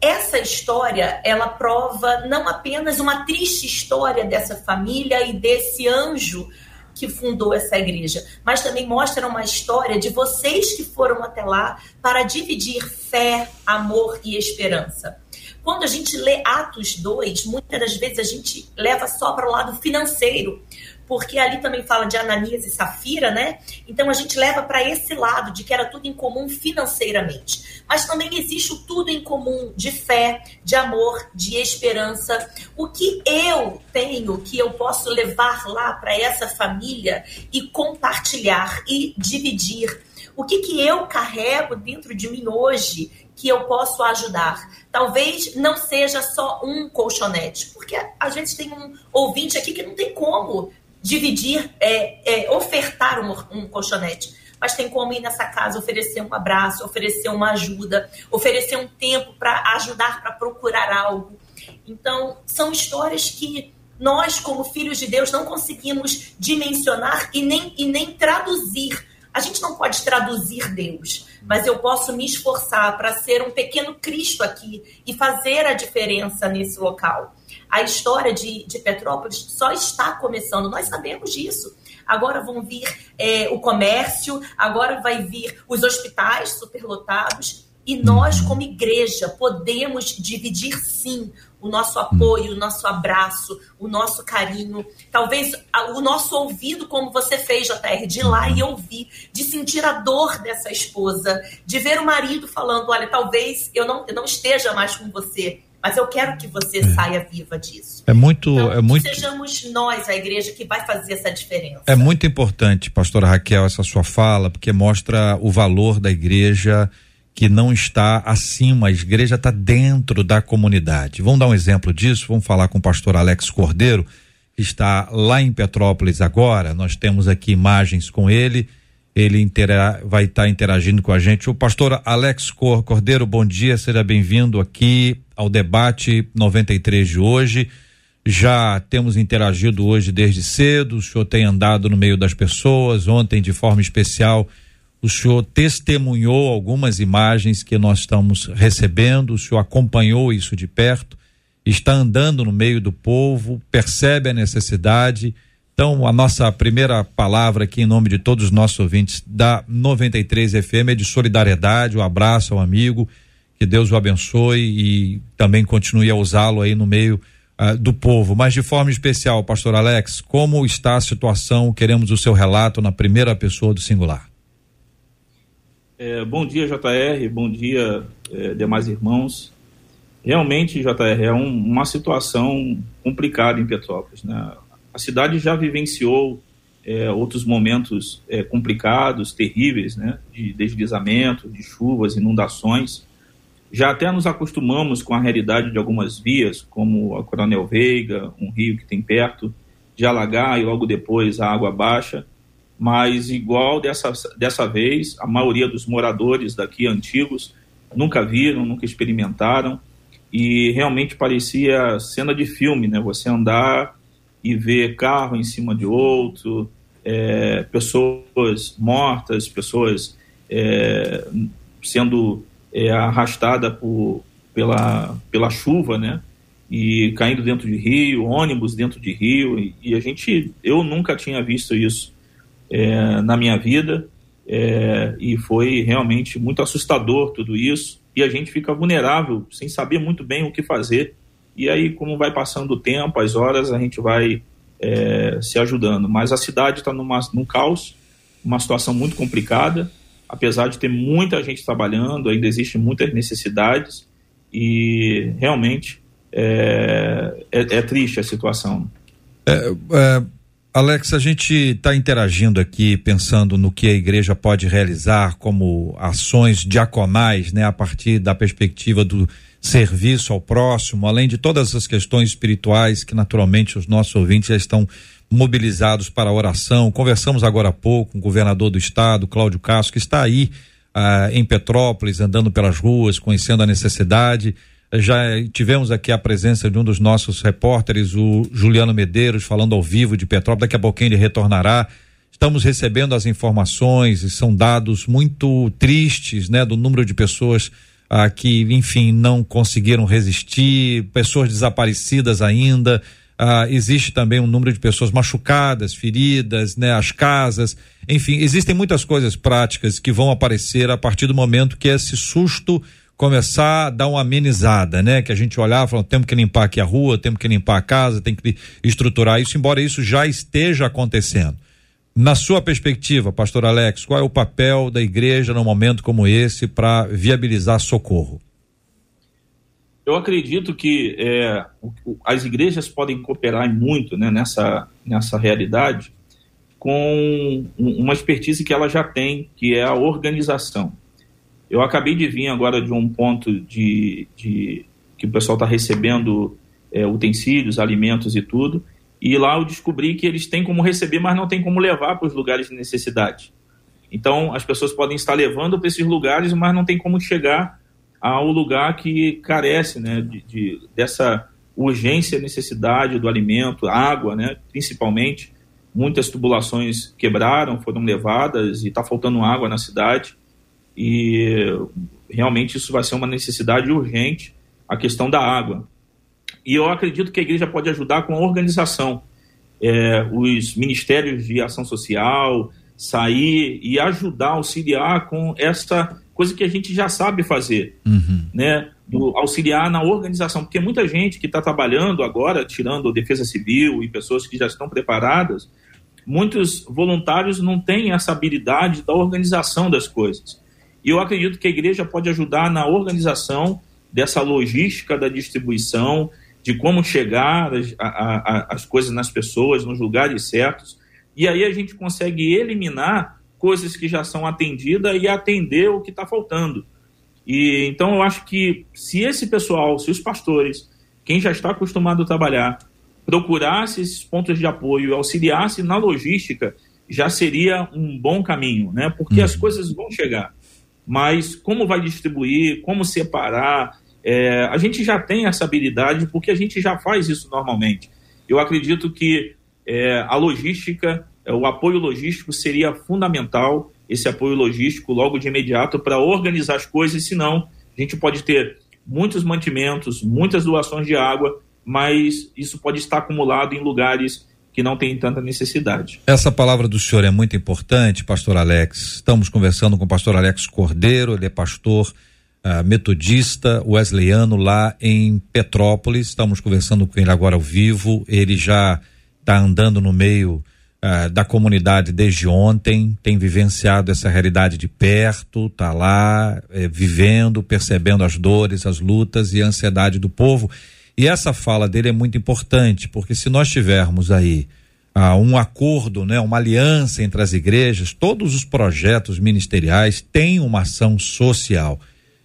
Essa história, ela prova não apenas uma triste história dessa família e desse anjo que fundou essa igreja, mas também mostra uma história de vocês que foram até lá para dividir fé, amor e esperança. Quando a gente lê Atos 2, muitas das vezes a gente leva só para o lado financeiro, porque ali também fala de Ananias e Safira, né? Então a gente leva para esse lado de que era tudo em comum financeiramente. Mas também existe o tudo em comum de fé, de amor, de esperança. O que eu tenho que eu posso levar lá para essa família e compartilhar e dividir? O que, que eu carrego dentro de mim hoje que eu posso ajudar? Talvez não seja só um colchonete, porque às vezes tem um ouvinte aqui que não tem como dividir, é, é, ofertar um, um colchonete. Mas tem como ir nessa casa oferecer um abraço, oferecer uma ajuda, oferecer um tempo para ajudar, para procurar algo. Então, são histórias que nós, como filhos de Deus, não conseguimos dimensionar e nem, e nem traduzir. A gente não pode traduzir Deus, mas eu posso me esforçar para ser um pequeno Cristo aqui e fazer a diferença nesse local. A história de, de Petrópolis só está começando, nós sabemos disso. Agora vão vir é, o comércio, agora vai vir os hospitais superlotados. E nós, como igreja, podemos dividir sim o nosso apoio, o nosso abraço, o nosso carinho, talvez o nosso ouvido, como você fez, JR, de ir lá e ouvir, de sentir a dor dessa esposa, de ver o marido falando: olha, talvez eu não, eu não esteja mais com você, mas eu quero que você é. saia viva disso. É muito, então, é muito. sejamos nós, a igreja, que vai fazer essa diferença. É muito importante, pastora Raquel, essa sua fala, porque mostra o valor da igreja que não está acima, a igreja está dentro da comunidade. Vamos dar um exemplo disso? Vamos falar com o pastor Alex Cordeiro, que está lá em Petrópolis agora. Nós temos aqui imagens com ele ele intera vai estar tá interagindo com a gente. O pastor Alex Cordeiro, bom dia, seja bem-vindo aqui ao debate 93 de hoje. Já temos interagido hoje desde cedo, o senhor tem andado no meio das pessoas. Ontem, de forma especial, o senhor testemunhou algumas imagens que nós estamos recebendo, o senhor acompanhou isso de perto, está andando no meio do povo, percebe a necessidade então, a nossa primeira palavra aqui em nome de todos os nossos ouvintes da 93 FM é de solidariedade, um abraço ao amigo, que Deus o abençoe e também continue a usá-lo aí no meio uh, do povo. Mas de forma especial, pastor Alex, como está a situação? Queremos o seu relato na primeira pessoa do singular. É, bom dia, JR, bom dia, é, demais irmãos. Realmente, JR, é um, uma situação complicada em Petrópolis, né? A cidade já vivenciou é, outros momentos é, complicados, terríveis, né, de deslizamento, de chuvas, inundações. Já até nos acostumamos com a realidade de algumas vias, como a Coronel Veiga, um rio que tem perto, de alagar e logo depois a água baixa. Mas, igual dessa, dessa vez, a maioria dos moradores daqui antigos nunca viram, nunca experimentaram, e realmente parecia cena de filme, né? Você andar e ver carro em cima de outro, é, pessoas mortas, pessoas é, sendo é, arrastadas por, pela, pela chuva, né? E caindo dentro de rio, ônibus dentro de rio, e, e a gente, eu nunca tinha visto isso é, na minha vida, é, e foi realmente muito assustador tudo isso, e a gente fica vulnerável, sem saber muito bem o que fazer, e aí, como vai passando o tempo, as horas, a gente vai é, se ajudando. Mas a cidade está num caos, uma situação muito complicada, apesar de ter muita gente trabalhando, ainda existem muitas necessidades e realmente é, é, é triste a situação. É, é, Alex, a gente está interagindo aqui, pensando no que a igreja pode realizar como ações diaconais, né, a partir da perspectiva do serviço ao próximo, além de todas as questões espirituais que naturalmente os nossos ouvintes já estão mobilizados para a oração. Conversamos agora há pouco com o governador do estado, Cláudio Castro, que está aí ah, em Petrópolis, andando pelas ruas, conhecendo a necessidade. Já tivemos aqui a presença de um dos nossos repórteres, o Juliano Medeiros, falando ao vivo de Petrópolis. Daqui a pouquinho ele retornará. Estamos recebendo as informações e são dados muito tristes, né, do número de pessoas ah, que, enfim, não conseguiram resistir, pessoas desaparecidas ainda. Ah, existe também um número de pessoas machucadas, feridas, né, as casas, enfim, existem muitas coisas práticas que vão aparecer a partir do momento que esse susto começar a dar uma amenizada, né? Que a gente olhar e falar, temos que limpar aqui a rua, temos que limpar a casa, tem que estruturar isso, embora isso já esteja acontecendo. Na sua perspectiva, pastor Alex, qual é o papel da igreja num momento como esse para viabilizar socorro? Eu acredito que é, as igrejas podem cooperar muito né, nessa, nessa realidade com uma expertise que ela já tem, que é a organização. Eu acabei de vir agora de um ponto de, de que o pessoal está recebendo é, utensílios, alimentos e tudo, e lá eu descobri que eles têm como receber, mas não tem como levar para os lugares de necessidade. Então, as pessoas podem estar levando para esses lugares, mas não tem como chegar ao lugar que carece né, de, de, dessa urgência, necessidade do alimento, água, né, principalmente. Muitas tubulações quebraram, foram levadas e está faltando água na cidade. E realmente isso vai ser uma necessidade urgente, a questão da água. E eu acredito que a igreja pode ajudar com a organização. É, os ministérios de ação social, sair e ajudar, auxiliar com essa coisa que a gente já sabe fazer, uhum. né? Do, auxiliar na organização, porque muita gente que está trabalhando agora, tirando defesa civil e pessoas que já estão preparadas, muitos voluntários não têm essa habilidade da organização das coisas. E eu acredito que a igreja pode ajudar na organização dessa logística da distribuição, de como chegar as, a, a, as coisas nas pessoas, nos lugares certos. E aí a gente consegue eliminar coisas que já são atendidas e atender o que está faltando. E então eu acho que se esse pessoal, se os pastores, quem já está acostumado a trabalhar, procurasse esses pontos de apoio, auxiliasse na logística, já seria um bom caminho, né? Porque uhum. as coisas vão chegar. Mas como vai distribuir, como separar, é, a gente já tem essa habilidade porque a gente já faz isso normalmente. Eu acredito que é, a logística, é, o apoio logístico seria fundamental, esse apoio logístico logo de imediato para organizar as coisas, senão a gente pode ter muitos mantimentos, muitas doações de água, mas isso pode estar acumulado em lugares que não tem tanta necessidade. Essa palavra do senhor é muito importante, pastor Alex. Estamos conversando com o pastor Alex Cordeiro, ele é pastor uh, metodista wesleyano lá em Petrópolis. Estamos conversando com ele agora ao vivo. Ele já está andando no meio uh, da comunidade desde ontem, tem vivenciado essa realidade de perto, está lá eh, vivendo, percebendo as dores, as lutas e a ansiedade do povo. E essa fala dele é muito importante, porque se nós tivermos aí uh, um acordo, né, uma aliança entre as igrejas, todos os projetos ministeriais têm uma ação social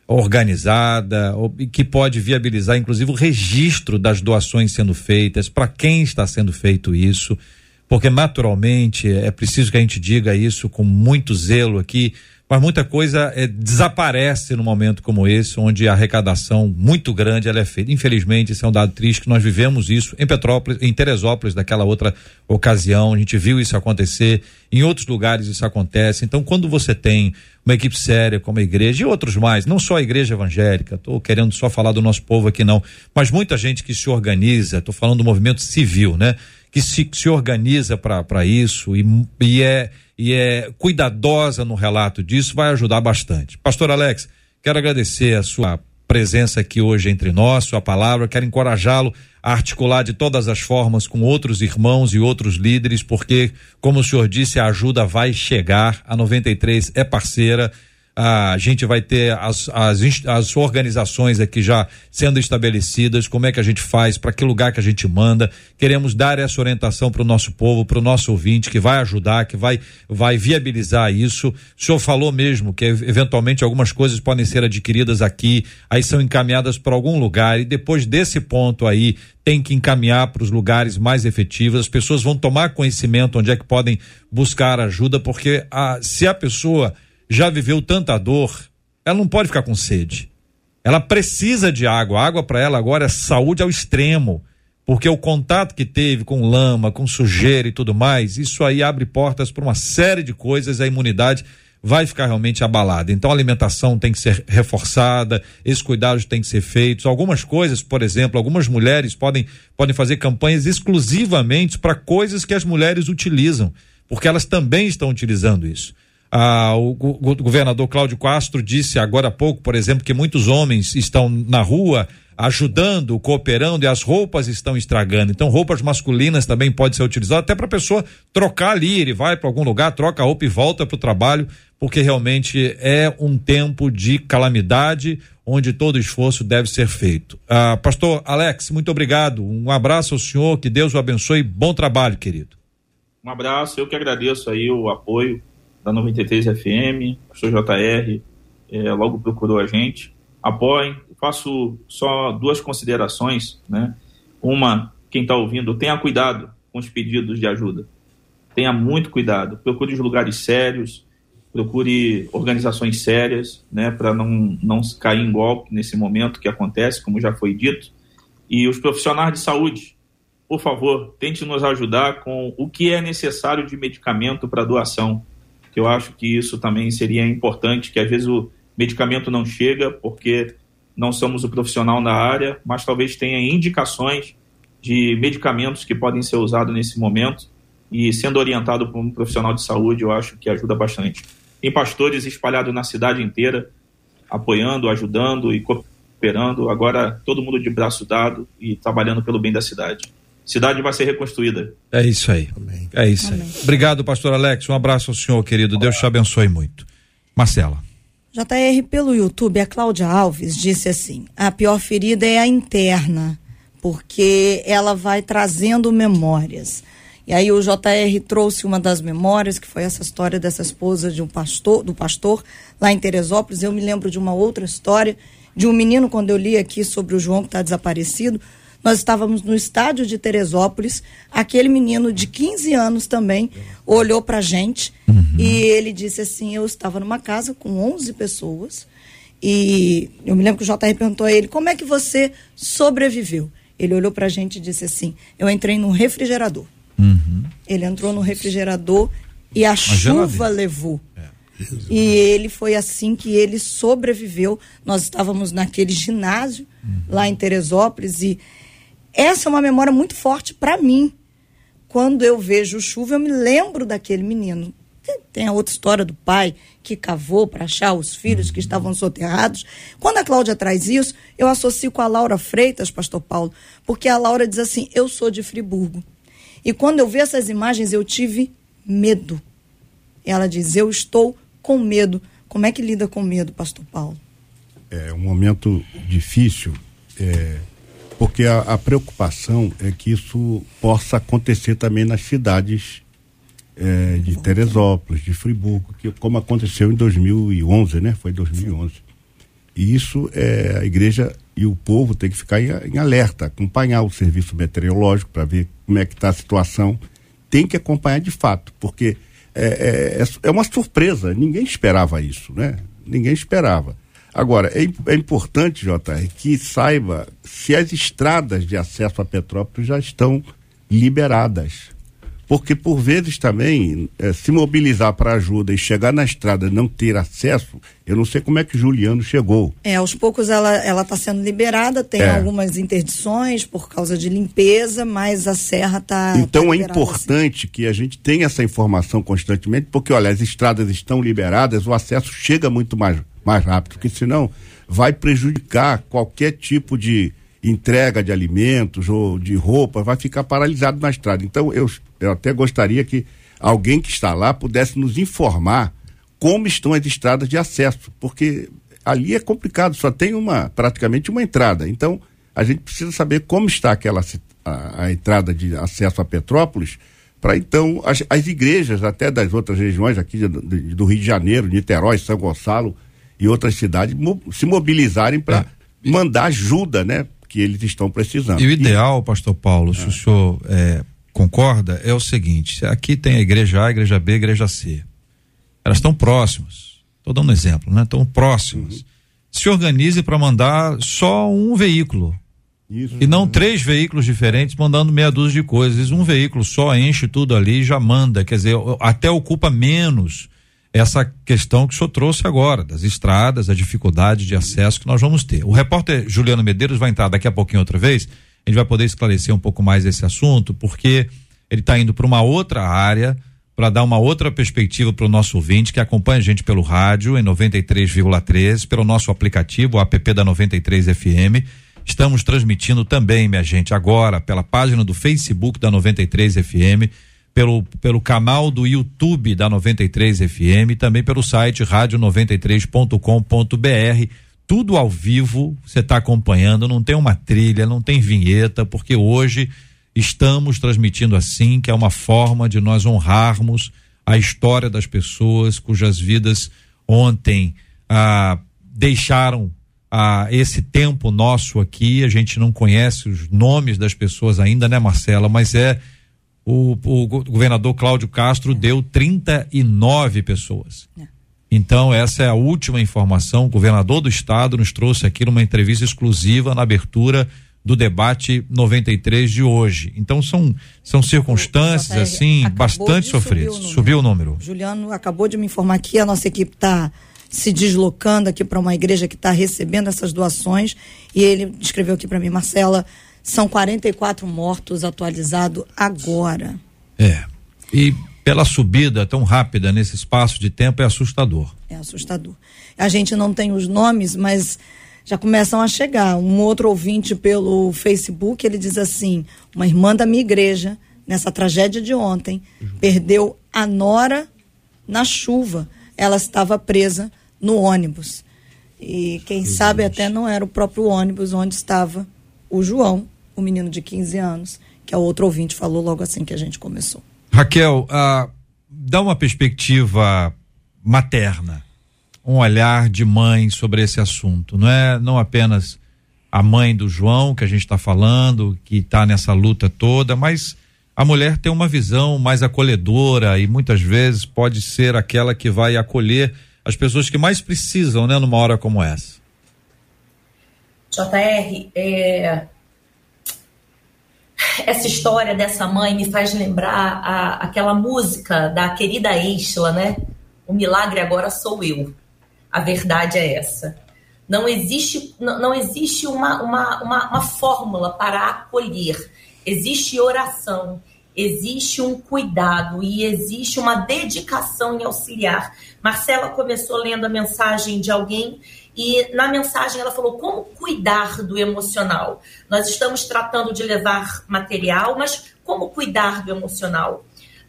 organizada, que pode viabilizar inclusive o registro das doações sendo feitas, para quem está sendo feito isso, porque naturalmente é preciso que a gente diga isso com muito zelo aqui, mas muita coisa é, desaparece num momento como esse, onde a arrecadação muito grande ela é feita. Infelizmente, esse é um dado triste que nós vivemos isso em Petrópolis, em Teresópolis, daquela outra ocasião, a gente viu isso acontecer, em outros lugares isso acontece. Então, quando você tem uma equipe séria como a igreja e outros mais, não só a igreja evangélica, estou querendo só falar do nosso povo aqui não, mas muita gente que se organiza, estou falando do movimento civil, né? Que se, se organiza para isso e, e é e é cuidadosa no relato disso, vai ajudar bastante. Pastor Alex, quero agradecer a sua presença aqui hoje entre nós, sua palavra, quero encorajá-lo a articular de todas as formas com outros irmãos e outros líderes, porque, como o senhor disse, a ajuda vai chegar, a 93 é parceira, a gente vai ter as, as, as organizações aqui já sendo estabelecidas, como é que a gente faz, para que lugar que a gente manda. Queremos dar essa orientação para o nosso povo, para o nosso ouvinte, que vai ajudar, que vai, vai viabilizar isso. O senhor falou mesmo que eventualmente algumas coisas podem ser adquiridas aqui, aí são encaminhadas para algum lugar, e depois desse ponto aí tem que encaminhar para os lugares mais efetivos. As pessoas vão tomar conhecimento onde é que podem buscar ajuda, porque a, se a pessoa já viveu tanta dor, ela não pode ficar com sede. Ela precisa de água. A água para ela agora é saúde ao extremo. Porque o contato que teve com lama, com sujeira e tudo mais, isso aí abre portas para uma série de coisas, a imunidade vai ficar realmente abalada. Então a alimentação tem que ser reforçada, esses cuidados têm que ser feitos. Algumas coisas, por exemplo, algumas mulheres podem, podem fazer campanhas exclusivamente para coisas que as mulheres utilizam, porque elas também estão utilizando isso. Ah, o, governador Cláudio Castro disse agora há pouco, por exemplo, que muitos homens estão na rua ajudando, cooperando e as roupas estão estragando. Então, roupas masculinas também pode ser utilizado até para a pessoa trocar ali. Ele vai para algum lugar, troca a roupa e volta para o trabalho, porque realmente é um tempo de calamidade onde todo esforço deve ser feito. Ah, Pastor Alex, muito obrigado. Um abraço ao senhor, que Deus o abençoe. Bom trabalho, querido. Um abraço, eu que agradeço aí o apoio da 93 FM, pastor JR, é, logo procurou a gente. Apoiem, faço só duas considerações, né? Uma, quem está ouvindo, tenha cuidado com os pedidos de ajuda. Tenha muito cuidado. Procure os lugares sérios, procure organizações sérias, né? Para não, não cair em golpe nesse momento que acontece, como já foi dito. E os profissionais de saúde, por favor, tente nos ajudar com o que é necessário de medicamento para doação que eu acho que isso também seria importante, que às vezes o medicamento não chega porque não somos o profissional na área, mas talvez tenha indicações de medicamentos que podem ser usados nesse momento. E sendo orientado por um profissional de saúde, eu acho que ajuda bastante. Tem pastores espalhados na cidade inteira, apoiando, ajudando e cooperando, agora todo mundo de braço dado e trabalhando pelo bem da cidade cidade vai ser reconstruída. É isso aí. Amém. É isso Amém. aí. Obrigado, pastor Alex. Um abraço ao senhor, querido. Deus te abençoe muito. Marcela. JR, pelo YouTube, a Cláudia Alves disse assim: a pior ferida é a interna, porque ela vai trazendo memórias. E aí o JR trouxe uma das memórias, que foi essa história dessa esposa de um pastor, do pastor lá em Teresópolis. Eu me lembro de uma outra história de um menino, quando eu li aqui sobre o João que está desaparecido, nós estávamos no estádio de Teresópolis, aquele menino de 15 anos também olhou para a gente uhum. e ele disse assim: Eu estava numa casa com 11 pessoas e eu me lembro que o JR perguntou a ele: Como é que você sobreviveu? Ele olhou para a gente e disse assim: Eu entrei num refrigerador. Uhum. Ele entrou no refrigerador e a, chuva geladeira. levou. É. E ele foi assim que ele sobreviveu. Nós estávamos naquele ginásio uhum. lá em Teresópolis e essa é uma memória muito forte para mim. Quando eu vejo chuva, eu me lembro daquele menino. Tem a outra história do pai que cavou para achar os filhos que estavam soterrados. Quando a Cláudia traz isso, eu associo com a Laura Freitas, pastor Paulo, porque a Laura diz assim: Eu sou de Friburgo. E quando eu vi essas imagens, eu tive medo. Ela diz: Eu estou com medo. Como é que lida com medo, pastor Paulo? É um momento difícil. É porque a, a, preocupação é que isso possa acontecer também nas cidades é, de Teresópolis, de Friburgo, que, como aconteceu em 2011, né? Foi 2011. E isso é a igreja e o povo tem que ficar em, em alerta, acompanhar o serviço meteorológico para ver como é que está a situação. Tem que acompanhar de fato, porque é, é, é uma surpresa. Ninguém esperava isso, né? Ninguém esperava. Agora, é, é importante, JR, que saiba se as estradas de acesso a Petrópolis já estão liberadas. Porque, por vezes, também, é, se mobilizar para ajuda e chegar na estrada e não ter acesso, eu não sei como é que Juliano chegou. É, aos poucos ela está sendo liberada, tem é. algumas interdições por causa de limpeza, mas a serra está. Tá então tá é importante assim. que a gente tenha essa informação constantemente, porque, olha, as estradas estão liberadas, o acesso chega muito mais mais rápido, porque senão vai prejudicar qualquer tipo de entrega de alimentos ou de roupa, vai ficar paralisado na estrada. Então eu, eu até gostaria que alguém que está lá pudesse nos informar como estão as estradas de acesso, porque ali é complicado, só tem uma praticamente uma entrada. Então a gente precisa saber como está aquela a, a entrada de acesso a Petrópolis para então as, as, igrejas até das outras regiões aqui do, do Rio de Janeiro, Niterói, São Gonçalo e outras cidades se mobilizarem para é. mandar ajuda, né? Que eles estão precisando. E o ideal, e... pastor Paulo, se o senhor é, concorda, é o seguinte: aqui tem a igreja A, a igreja B, a igreja C. Elas estão próximas. Estou dando um exemplo, né? Estão próximas. Uhum. se organize para mandar só um veículo. Isso. E não três veículos diferentes mandando meia dúzia de coisas. Um veículo só enche tudo ali e já manda. Quer dizer, até ocupa menos essa questão que o senhor trouxe agora, das estradas, a dificuldade de acesso que nós vamos ter. O repórter Juliano Medeiros vai entrar daqui a pouquinho outra vez. A gente vai poder esclarecer um pouco mais esse assunto, porque ele está indo para uma outra área para dar uma outra perspectiva para o nosso ouvinte que acompanha a gente pelo rádio em 93,3, pelo nosso aplicativo, o app da 93 FM. Estamos transmitindo também, minha gente, agora pela página do Facebook da 93 FM, pelo, pelo canal do YouTube da 93 FM também pelo site rádio93.com.br. Tudo ao vivo, você está acompanhando, não tem uma trilha, não tem vinheta, porque hoje estamos transmitindo assim, que é uma forma de nós honrarmos a história das pessoas cujas vidas ontem ah, deixaram ah, esse tempo nosso aqui. A gente não conhece os nomes das pessoas ainda, né, Marcela? Mas é o, o governador Cláudio Castro é. deu 39 pessoas. É. Então, essa é a última informação. O governador do estado nos trouxe aqui numa entrevista exclusiva na abertura do debate 93 de hoje. Então são são circunstâncias assim bastante sofridas. Subiu o número. Juliano acabou de me informar que a nossa equipe está se deslocando aqui para uma igreja que está recebendo essas doações e ele escreveu aqui para mim, Marcela, são 44 mortos atualizado agora. É. E pela subida tão rápida nesse espaço de tempo é assustador. É assustador. A gente não tem os nomes, mas já começam a chegar. Um outro ouvinte pelo Facebook, ele diz assim: uma irmã da minha igreja, nessa tragédia de ontem, perdeu a nora na chuva. Ela estava presa no ônibus. E quem sabe até não era o próprio ônibus onde estava o João, o menino de 15 anos, que a outro ouvinte falou logo assim que a gente começou. Raquel, uh, dá uma perspectiva materna um olhar de mãe sobre esse assunto. Não é não apenas a mãe do João que a gente está falando, que está nessa luta toda, mas a mulher tem uma visão mais acolhedora e muitas vezes pode ser aquela que vai acolher as pessoas que mais precisam, né, numa hora como essa. JR, é... essa história dessa mãe me faz lembrar a, aquela música da querida Estela, né? O milagre agora sou eu. A verdade é essa. Não existe, não, não existe uma, uma, uma, uma fórmula para acolher. Existe oração, existe um cuidado e existe uma dedicação em auxiliar. Marcela começou lendo a mensagem de alguém e na mensagem ela falou como cuidar do emocional. Nós estamos tratando de levar material, mas como cuidar do emocional?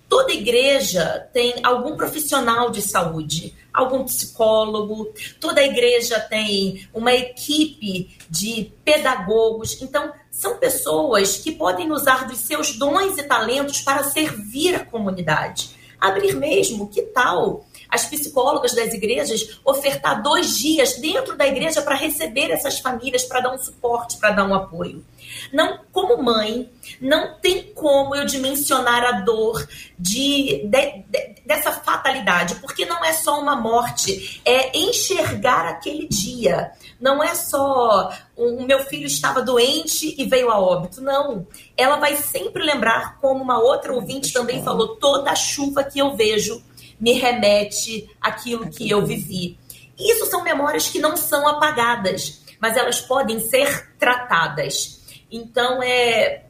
Toda igreja tem algum profissional de saúde, algum psicólogo, toda igreja tem uma equipe de pedagogos. Então, são pessoas que podem usar dos seus dons e talentos para servir a comunidade. Abrir mesmo, que tal? As psicólogas das igrejas ofertar dois dias dentro da igreja para receber essas famílias, para dar um suporte, para dar um apoio. Não, como mãe, não tem como eu dimensionar a dor de, de, de, dessa fatalidade, porque não é só uma morte, é enxergar aquele dia. Não é só o meu filho estava doente e veio a óbito. Não. Ela vai sempre lembrar, como uma outra ouvinte também falou, toda a chuva que eu vejo me remete àquilo que eu vivi. Isso são memórias que não são apagadas, mas elas podem ser tratadas. Então, é,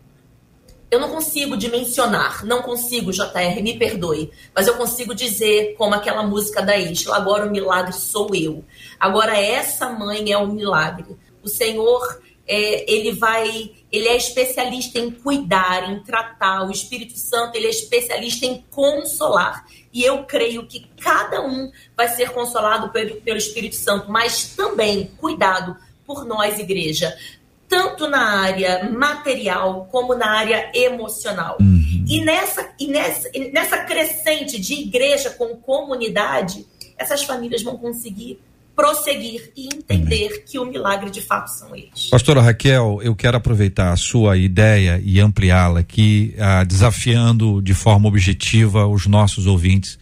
eu não consigo dimensionar, não consigo, JR, me perdoe, mas eu consigo dizer, como aquela música da Isla, agora o milagre sou eu. Agora essa mãe é o milagre. O Senhor, é, ele vai, ele é especialista em cuidar, em tratar. O Espírito Santo, ele é especialista em consolar. E eu creio que cada um vai ser consolado pelo, pelo Espírito Santo, mas também, cuidado, por nós, igreja tanto na área material como na área emocional. Uhum. E, nessa, e nessa, nessa crescente de igreja com comunidade, essas famílias vão conseguir prosseguir e entender uhum. que o milagre de fato são eles. Pastora Raquel, eu quero aproveitar a sua ideia e ampliá-la aqui, ah, desafiando de forma objetiva os nossos ouvintes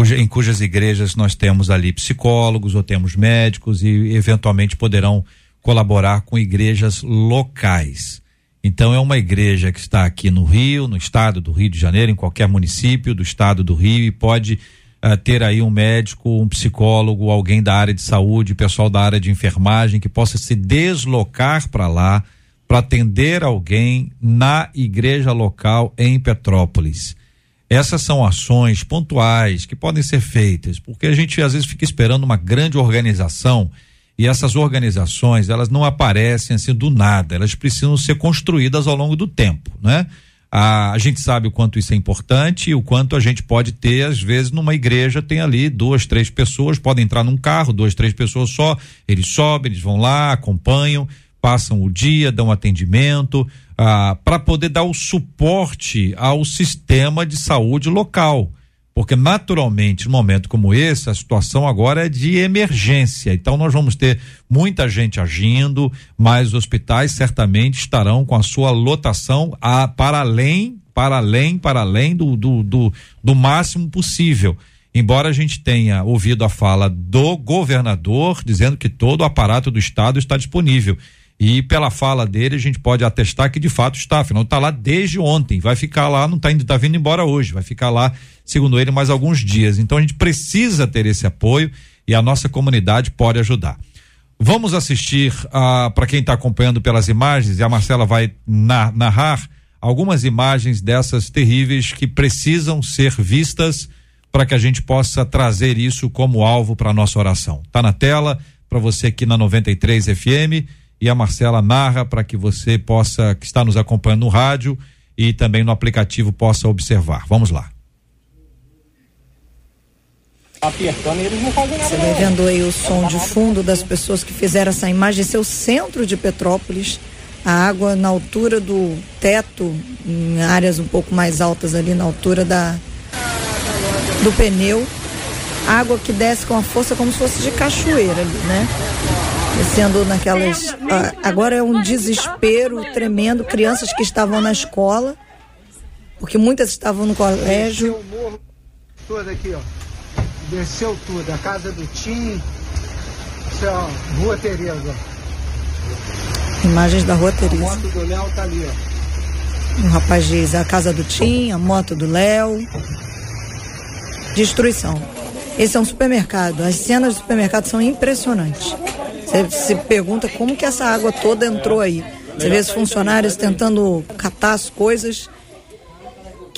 cuja, em cujas igrejas nós temos ali psicólogos ou temos médicos e eventualmente poderão colaborar com igrejas locais. Então é uma igreja que está aqui no Rio, no estado do Rio de Janeiro, em qualquer município do estado do Rio e pode ter aí um médico, um psicólogo, alguém da área de saúde, pessoal da área de enfermagem que possa se deslocar para lá para atender alguém na igreja local em Petrópolis. Essas são ações pontuais que podem ser feitas, porque a gente às vezes fica esperando uma grande organização e essas organizações, elas não aparecem assim do nada, elas precisam ser construídas ao longo do tempo, né? A, a gente sabe o quanto isso é importante e o quanto a gente pode ter, às vezes, numa igreja tem ali duas, três pessoas, podem entrar num carro, duas, três pessoas só, eles sobem, eles vão lá, acompanham, passam o dia, dão atendimento, ah, para poder dar o suporte ao sistema de saúde local. Porque, naturalmente, num momento como esse, a situação agora é de emergência. Então, nós vamos ter muita gente agindo, mas os hospitais certamente estarão com a sua lotação a, para além, para além, para além do, do, do, do máximo possível. Embora a gente tenha ouvido a fala do governador dizendo que todo o aparato do Estado está disponível. E pela fala dele, a gente pode atestar que de fato está, afinal está lá desde ontem, vai ficar lá, não está indo, tá vindo embora hoje, vai ficar lá, segundo ele, mais alguns dias. Então a gente precisa ter esse apoio e a nossa comunidade pode ajudar. Vamos assistir uh, para quem está acompanhando pelas imagens, e a Marcela vai na, narrar algumas imagens dessas terríveis que precisam ser vistas para que a gente possa trazer isso como alvo para nossa oração. Tá na tela para você aqui na 93 FM e a Marcela narra para que você possa, que está nos acompanhando no rádio e também no aplicativo, possa observar. Vamos lá. Você vai vendo aí o som de fundo das pessoas que fizeram essa imagem. Esse é o centro de Petrópolis. A água na altura do teto, em áreas um pouco mais altas ali, na altura da, do pneu. Água que desce com a força como se fosse de cachoeira ali, né? descendo naquelas. Ah, agora é um desespero tremendo. Crianças que estavam na escola, porque muitas estavam no colégio. Desceu o morro todo aqui, ó. Desceu tudo. A casa do Tim. Isso é, ó, Rua Tereza. Imagens da Rua Tereza. A moto do Léo tá ali, ó. O rapaz diz a casa do Tim, a moto do Léo. Destruição. Esse é um supermercado. As cenas do supermercado são impressionantes. Você se pergunta como que essa água toda entrou aí. Você vê os funcionários tentando catar as coisas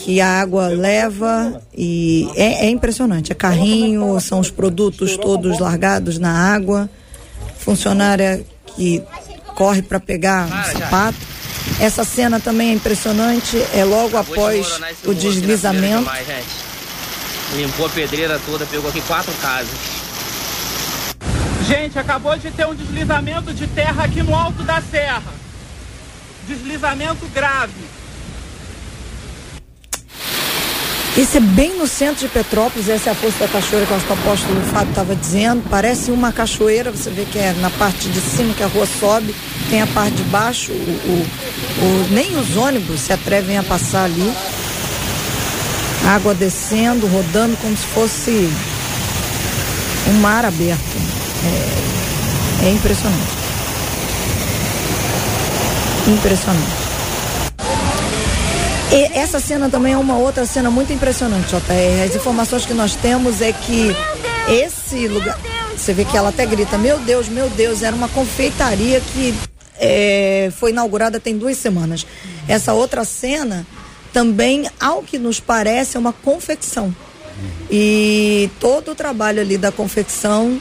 que a água leva e é, é impressionante. É carrinho, são os produtos todos largados na água. Funcionária que corre para pegar um sapato. Essa cena também é impressionante. É logo após o deslizamento. Limpou a pedreira toda, pegou aqui quatro casas. Gente, acabou de ter um deslizamento de terra aqui no alto da serra. Deslizamento grave. Isso é bem no centro de Petrópolis, essa é a Força da Cachoeira que o apóstolo Fábio estava dizendo. Parece uma cachoeira, você vê que é na parte de cima que a rua sobe, tem a parte de baixo, o, o, o nem os ônibus se atrevem a passar ali. Água descendo, rodando como se fosse um mar aberto. É, é impressionante. Impressionante. E essa cena também é uma outra cena muito impressionante, JR. As informações que nós temos é que esse lugar. Você vê que ela até grita: Meu Deus, meu Deus, era uma confeitaria que é, foi inaugurada tem duas semanas. Essa outra cena também, ao que nos parece, é uma confecção. E todo o trabalho ali da confecção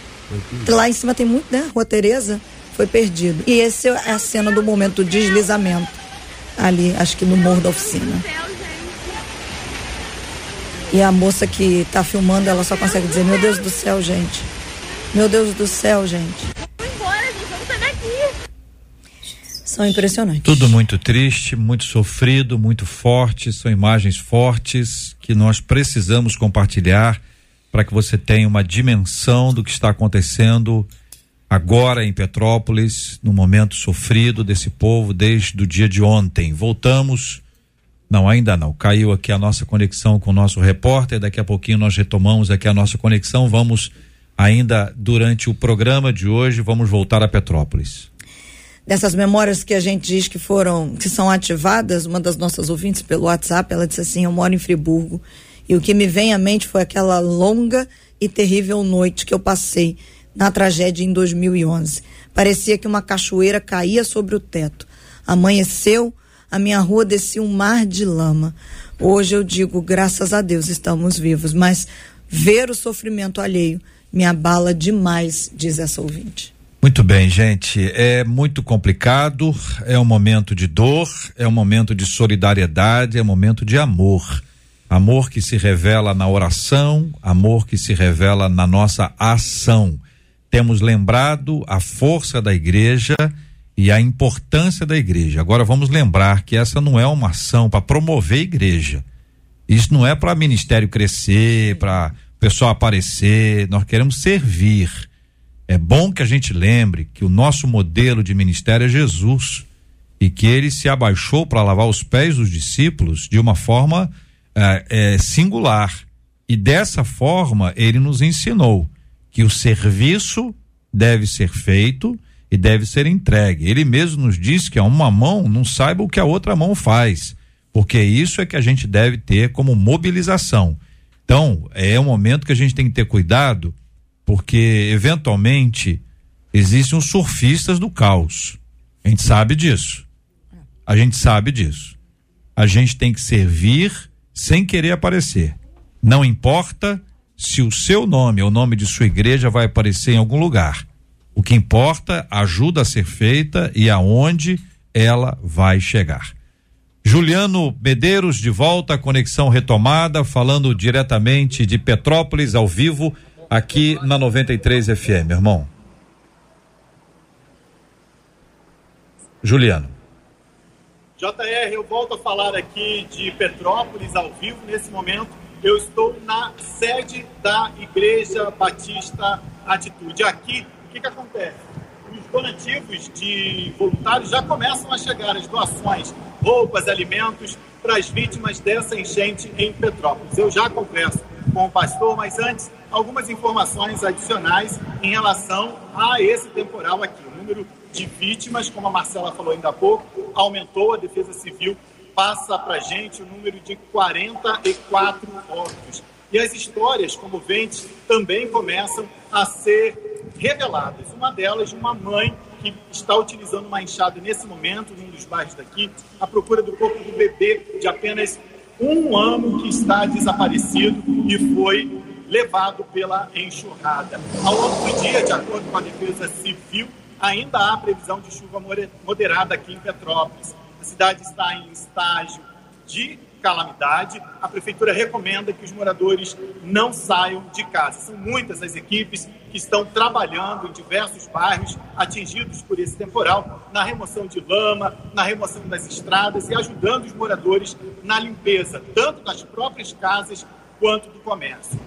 Lá em cima tem muito, né? Rua Tereza foi perdido. E essa é a cena do momento do deslizamento. Ali, acho que no Morro da Oficina. E a moça que está filmando, ela só consegue dizer, meu Deus do céu, gente. Meu Deus do céu, gente. São impressionantes. Tudo muito triste, muito sofrido, muito forte. São imagens fortes que nós precisamos compartilhar para que você tenha uma dimensão do que está acontecendo agora em Petrópolis, no momento sofrido desse povo desde o dia de ontem. Voltamos Não, ainda não. Caiu aqui a nossa conexão com o nosso repórter. Daqui a pouquinho nós retomamos aqui a nossa conexão. Vamos ainda durante o programa de hoje, vamos voltar a Petrópolis. Dessas memórias que a gente diz que foram, que são ativadas, uma das nossas ouvintes pelo WhatsApp, ela disse assim: Eu moro em Friburgo e o que me vem à mente foi aquela longa e terrível noite que eu passei na tragédia em 2011. Parecia que uma cachoeira caía sobre o teto. Amanheceu, a minha rua descia um mar de lama. Hoje eu digo, graças a Deus estamos vivos, mas ver o sofrimento alheio me abala demais, diz essa ouvinte. Muito bem, gente. É muito complicado, é um momento de dor, é um momento de solidariedade, é um momento de amor. Amor que se revela na oração, amor que se revela na nossa ação temos lembrado a força da igreja e a importância da igreja. Agora vamos lembrar que essa não é uma ação para promover a igreja. Isso não é para ministério crescer, para pessoal aparecer. Nós queremos servir. É bom que a gente lembre que o nosso modelo de ministério é Jesus e que ele se abaixou para lavar os pés dos discípulos de uma forma é, é, singular. E dessa forma ele nos ensinou que o serviço deve ser feito e deve ser entregue. Ele mesmo nos diz que a uma mão não saiba o que a outra mão faz, porque isso é que a gente deve ter como mobilização. Então, é um momento que a gente tem que ter cuidado, porque eventualmente existem os surfistas do caos. A gente sabe disso. A gente sabe disso. A gente tem que servir sem querer aparecer. Não importa se o seu nome ou o nome de sua igreja vai aparecer em algum lugar. O que importa, ajuda a ser feita e aonde ela vai chegar. Juliano Medeiros de volta, conexão retomada, falando diretamente de Petrópolis ao vivo aqui na 93 FM, irmão. Juliano. JR, eu volto a falar aqui de Petrópolis ao vivo nesse momento eu estou na sede da Igreja Batista Atitude. Aqui, o que, que acontece? Os donativos de voluntários já começam a chegar, as doações, roupas, alimentos para as vítimas dessa enchente em Petrópolis. Eu já converso com o pastor, mas antes, algumas informações adicionais em relação a esse temporal aqui. O número de vítimas, como a Marcela falou ainda há pouco, aumentou, a Defesa Civil passa para gente o número de 44 óbitos. E as histórias comoventes também começam a ser reveladas. Uma delas de uma mãe que está utilizando uma enxada nesse momento, num dos bairros daqui, à procura do corpo do bebê de apenas um ano que está desaparecido e foi levado pela enxurrada. Ao longo do dia, de acordo com a Defesa Civil, ainda há previsão de chuva moderada aqui em Petrópolis. A cidade está em estágio de calamidade. A prefeitura recomenda que os moradores não saiam de casa. São muitas as equipes que estão trabalhando em diversos bairros atingidos por esse temporal, na remoção de lama, na remoção das estradas e ajudando os moradores na limpeza, tanto das próprias casas quanto do comércio.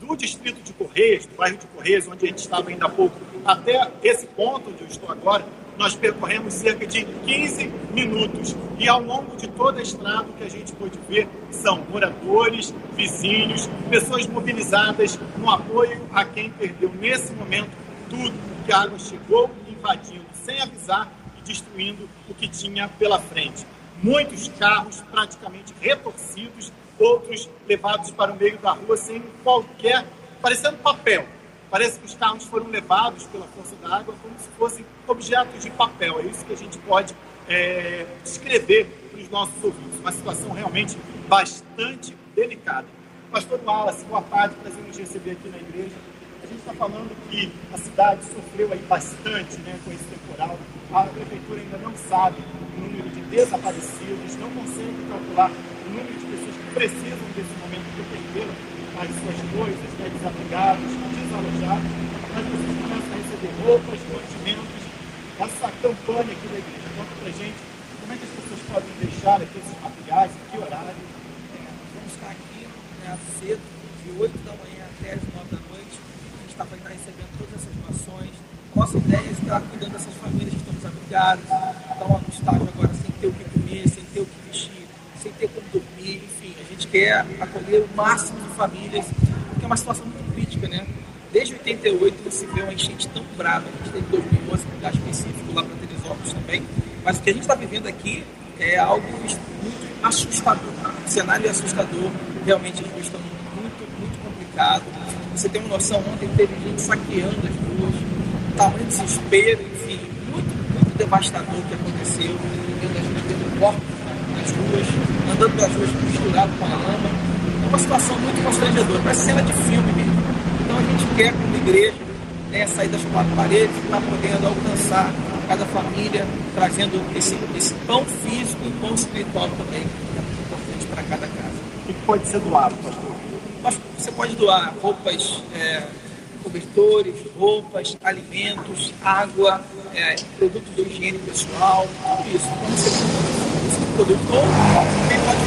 Do distrito de Correios, do bairro de Correios, onde a gente estava ainda há pouco, até esse ponto onde eu estou agora, nós percorremos cerca de 15 minutos. E ao longo de toda a estrada, o que a gente pôde ver são moradores, vizinhos, pessoas mobilizadas no apoio a quem perdeu nesse momento tudo que a água chegou invadindo, sem avisar e destruindo o que tinha pela frente. Muitos carros praticamente retorcidos, outros levados para o meio da rua sem qualquer, parecendo papel Parece que os carros foram levados pela força da água como se fossem objetos de papel. É isso que a gente pode é, descrever para os nossos ouvintes. Uma situação realmente bastante delicada. Pastor Wallace, boa tarde, prazer nos receber aqui na igreja. A gente está falando que a cidade sofreu aí bastante né, com esse temporal. A prefeitura ainda não sabe o número de desaparecidos, não consegue calcular o número de pessoas que precisam desse momento que perderam as suas coisas, né, desabrigados, desalojados, mas vocês começam a receber roupas, mantimentos. Essa campanha aqui da igreja, conta pra gente como é que as pessoas podem deixar aqui esses materiais, em que horário. É, vamos estar aqui né, cedo, de 8 da manhã até as 9 da noite. A gente tá, vai estar recebendo todas essas doações. Nossa ideia é estar cuidando dessas famílias que estão desabrigadas, estão no estágio agora sem ter o que comer, sem ter o que vestir, sem ter como dormir, enfim, a gente quer acolher o máximo famílias, porque é uma situação muito crítica, né? Desde 88 você vê uma enchente tão brava, a gente teve 2011 um lugar específico lá para Teresópolis também, mas o que a gente está vivendo aqui é algo muito assustador. O cenário é assustador, realmente as ruas estão muito, muito complicadas. Você tem uma noção, ontem teve gente saqueando as ruas, tamanho de desespero, enfim, muito, muito devastador o que aconteceu. Tendo corpos nas ruas, andando pelas ruas misturado com a lama. Uma situação muito constrangedora, parece cena de filme mesmo. Então a gente quer, como igreja, né, sair das quatro paredes estar podendo alcançar cada família, trazendo esse, esse pão físico e pão espiritual também, que é muito importante para cada casa. O que pode ser doado, pastor? Mas você pode doar roupas, é, cobertores, roupas, alimentos, água, é, produtos de higiene pessoal, tudo isso. Então você esse produto. Ou também pode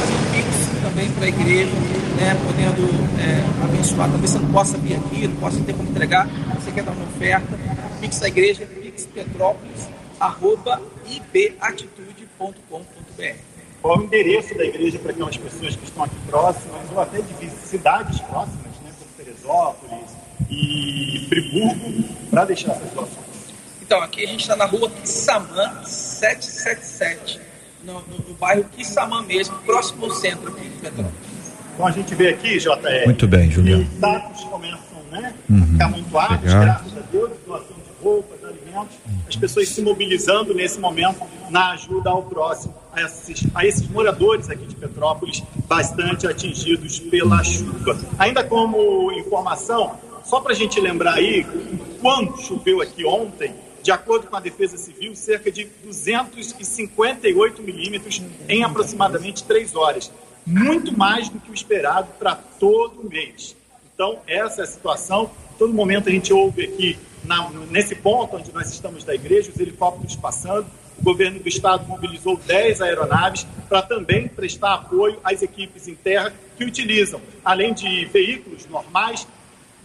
também para a igreja, né, podendo é, abençoar. Talvez você não possa vir aqui, não possa ter como entregar, você quer dar uma oferta. Pix da igreja, pixpetrópolis, arroba ibatitude.com.br. Qual o endereço da igreja para aquelas pessoas que estão aqui próximas, ou até de cidades próximas, né, como Teresópolis e Friburgo, para deixar essas doações? Então, aqui a gente está na rua Quissamã 777, no, no, no bairro Quissamã mesmo, próximo ao centro aqui de Petrópolis. Então a gente vê aqui, JR, Muito bem, Juliano. que sacos começam né, Uhum. a ficar amontoados, graças a Deus, doação de roupas, alimentos, as pessoas se mobilizando nesse momento na ajuda ao próximo, a esses, a esses moradores aqui de Petrópolis, bastante atingidos pela chuva. Ainda como informação, só para a gente lembrar aí, quando choveu aqui ontem, de acordo com a Defesa Civil, cerca de 258 milímetros em aproximadamente três horas. Muito mais do que o esperado para todo mês. Então, essa é a situação. Todo momento a gente ouve aqui, na- nesse ponto onde nós estamos da igreja, os helicópteros passando. O governo do estado mobilizou 10 aeronaves para também prestar apoio às equipes em terra que utilizam, além de veículos normais,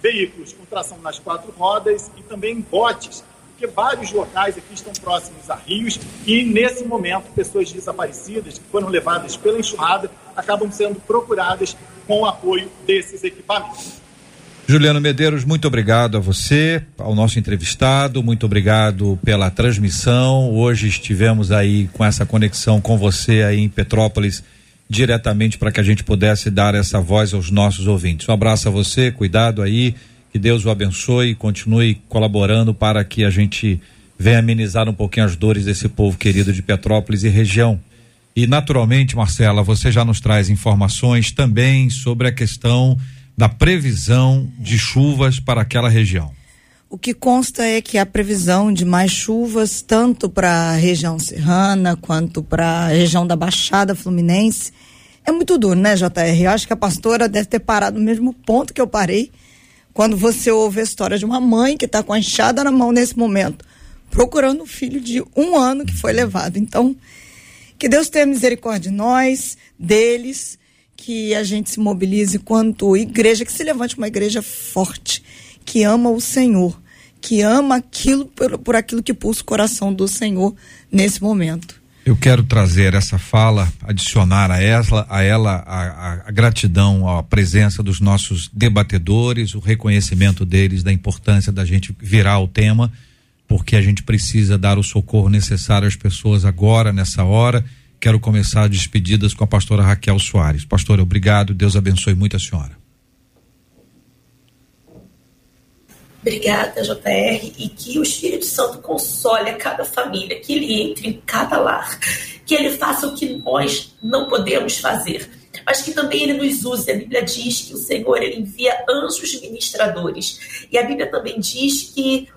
veículos com tração nas quatro rodas e também botes, porque vários locais aqui estão próximos a rios e, nesse momento, pessoas desaparecidas que foram levadas pela enxurrada acabam sendo procuradas com o apoio desses equipamentos. Juliano Medeiros, muito obrigado a você, ao nosso entrevistado, muito obrigado pela transmissão. Hoje estivemos aí com essa conexão com você aí em Petrópolis, diretamente para que a gente pudesse dar essa voz aos nossos ouvintes. Um abraço a você, cuidado aí, que Deus o abençoe e continue colaborando para que a gente venha amenizar um pouquinho as dores desse povo querido de Petrópolis e região. E naturalmente, Marcela, você já nos traz informações também sobre a questão da previsão de chuvas para aquela região. O que consta é que há previsão de mais chuvas, tanto para a região serrana quanto para a região da Baixada Fluminense. É muito duro, né, JR? Eu acho que a pastora deve ter parado no mesmo ponto que eu parei, quando você ouve a história de uma mãe que está com a enxada na mão nesse momento, procurando um filho de um ano que foi levado. Então, que Deus tenha misericórdia de nós, deles, que a gente se mobilize quanto igreja, que se levante uma igreja forte, que ama o Senhor, que ama aquilo por, por aquilo que pulsa o coração do Senhor nesse momento. Eu quero trazer essa fala, adicionar a ela, a, ela a, a, gratidão à presença dos nossos debatedores, o reconhecimento deles da importância da gente virar o tema, porque a gente precisa dar o socorro necessário às pessoas agora, nessa hora. Quero começar as despedidas com a pastora Raquel Soares. Pastora, obrigado, Deus abençoe muito a senhora. Obrigada, JR, e que o Espírito Santo console a cada família, que ele entre em cada lar, que ele faça o que nós não podemos fazer, mas que também ele nos use. A Bíblia diz que o Senhor envia anjos ministradores, e a Bíblia também diz que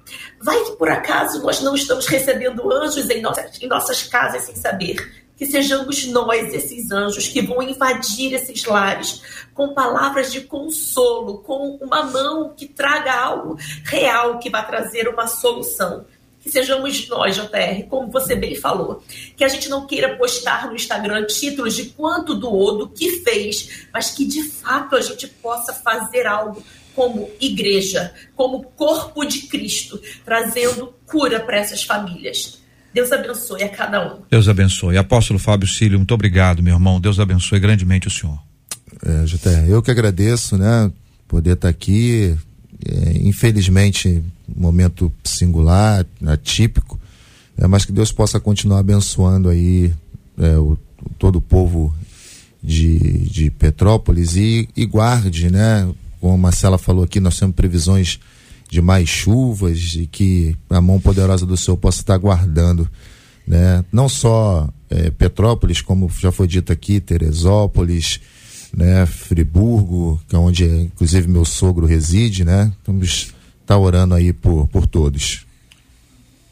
vai que por acaso nós não estamos recebendo anjos em nossas, em nossas casas sem saber. Que sejamos nós esses anjos que vão invadir esses lares com palavras de consolo, com uma mão que traga algo real que vai trazer uma solução. Que sejamos nós, JR, como você bem falou. Que a gente não queira postar no Instagram títulos de quanto doou, do que fez, mas que de fato a gente possa fazer algo como igreja, como corpo de Cristo, trazendo cura para essas famílias. Deus abençoe a cada um. Deus abençoe. Apóstolo Fábio Cílio, muito obrigado, meu irmão. Deus abençoe grandemente o senhor. É, eu que agradeço, né? Poder estar aqui. É, infelizmente, um momento singular, atípico, é, mas que Deus possa continuar abençoando aí é, o, todo o povo de, de Petrópolis e, e guarde, né? Como a Marcela falou aqui, nós temos previsões de mais chuvas e que a mão poderosa do Senhor possa estar guardando, né? Não só é, Petrópolis, como já foi dito aqui, Teresópolis, né? Friburgo, que é onde inclusive meu sogro reside, né? Vamos estar tá orando aí por, por todos.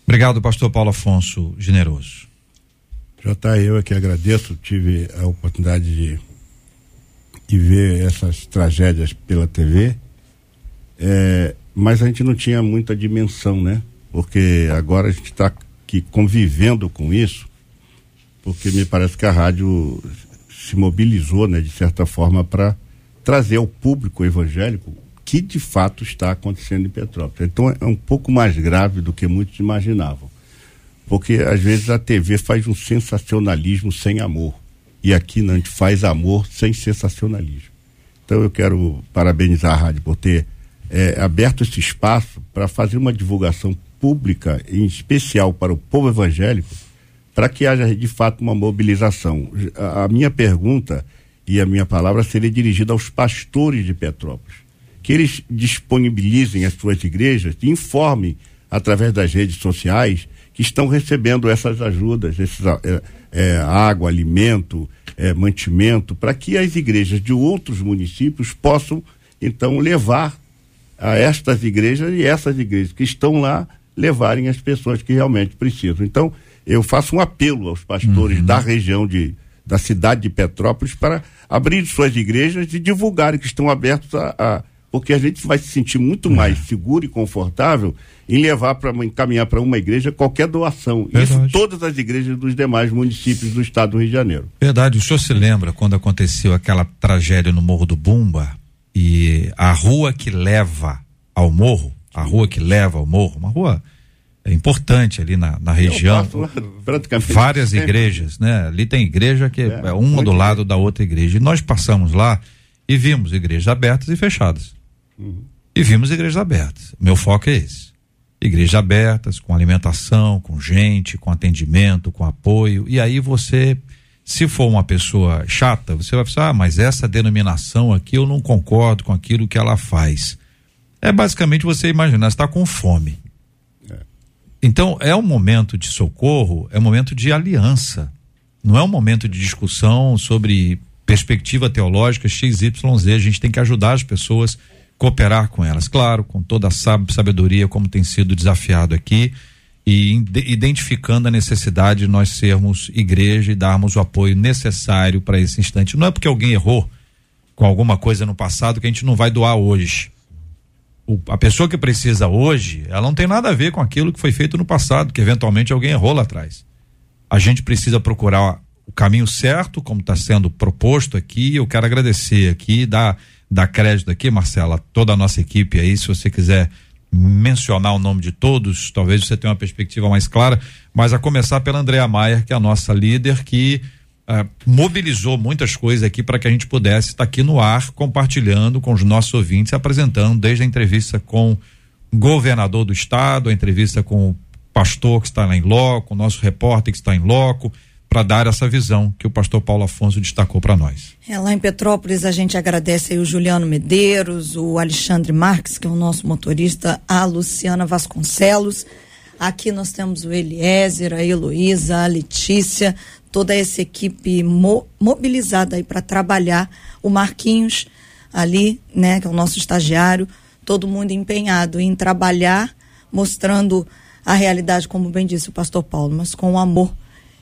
Obrigado, pastor Paulo Afonso Generoso. Já tá eu aqui agradeço, tive a oportunidade de, de ver essas tragédias pela TV, é, mas a gente não tinha muita dimensão, né? Porque agora a gente está aqui convivendo com isso, porque me parece que a rádio se mobilizou, né, de certa forma, para trazer ao público evangélico que de fato está acontecendo em Petrópolis. Então é um pouco mais grave do que muitos imaginavam. Porque às vezes a TV faz um sensacionalismo sem amor. E aqui a gente faz amor sem sensacionalismo. Então eu quero parabenizar a rádio por ter é, aberto esse espaço para fazer uma divulgação pública, em especial para o povo evangélico, para que haja de fato uma mobilização. A, a minha pergunta e a minha palavra seria dirigida aos pastores de Petrópolis, que eles disponibilizem as suas igrejas, informem através das redes sociais que estão recebendo essas ajudas, esses, é, é, água, alimento, é, mantimento, para que as igrejas de outros municípios possam então levar a estas igrejas e essas igrejas que estão lá levarem as pessoas que realmente precisam. Então, eu faço um apelo aos pastores uhum. da região de, da cidade de Petrópolis para abrir suas igrejas e divulgarem que estão abertos a, a porque a gente vai se sentir muito mais seguro e confortável em levar para encaminhar para uma igreja qualquer doação. Verdade. Isso todas as igrejas dos demais municípios do estado do Rio de Janeiro. Verdade. O senhor se lembra quando aconteceu aquela tragédia no Morro do Bumba e a rua que leva ao morro, a rua que leva ao morro, uma rua é importante ali na, na região. Várias igrejas, né? Ali tem igreja que é, é uma do lado da outra igreja. E nós passamos lá e vimos igrejas abertas e fechadas. Uhum. E vimos igrejas abertas. Meu foco é esse. Igrejas abertas, com alimentação, com gente, com atendimento, com apoio. E aí você, se for uma pessoa chata, você vai pensar, ah, mas essa denominação aqui eu não concordo com aquilo que ela faz. É basicamente você imaginar, está com fome. É. Então, é um momento de socorro, é um momento de aliança. Não é um momento de discussão sobre perspectiva teológica XYZ. A gente tem que ajudar as pessoas cooperar com elas, claro, com toda a sabedoria, como tem sido desafiado aqui, e identificando a necessidade de nós sermos igreja e darmos o apoio necessário para esse instante. Não é porque alguém errou com alguma coisa no passado que a gente não vai doar hoje. O, a pessoa que precisa hoje, ela não tem nada a ver com aquilo que foi feito no passado, que eventualmente alguém errou lá atrás. A gente precisa procurar o caminho certo, como está sendo proposto aqui. Eu quero agradecer aqui, dar dar crédito aqui, Marcela, toda a nossa equipe aí, se você quiser mencionar o nome de todos, talvez você tenha uma perspectiva mais clara, mas a começar pela Andrea Maier, que é a nossa líder, que uh, mobilizou muitas coisas aqui para que a gente pudesse estar aqui no ar, compartilhando com os nossos ouvintes, apresentando desde a entrevista com o governador do estado, a entrevista com o pastor que está lá em loco, o nosso repórter que está em loco, para dar essa visão que o pastor Paulo Afonso destacou para nós. É, lá em Petrópolis a gente agradece aí o Juliano Medeiros, o Alexandre Marques, que é o nosso motorista, a Luciana Vasconcelos. Aqui nós temos o Eliezer, a Heloísa, a Letícia, toda essa equipe mo mobilizada aí para trabalhar. O Marquinhos ali, né, que é o nosso estagiário, todo mundo empenhado em trabalhar, mostrando a realidade, como bem disse o pastor Paulo, mas com o amor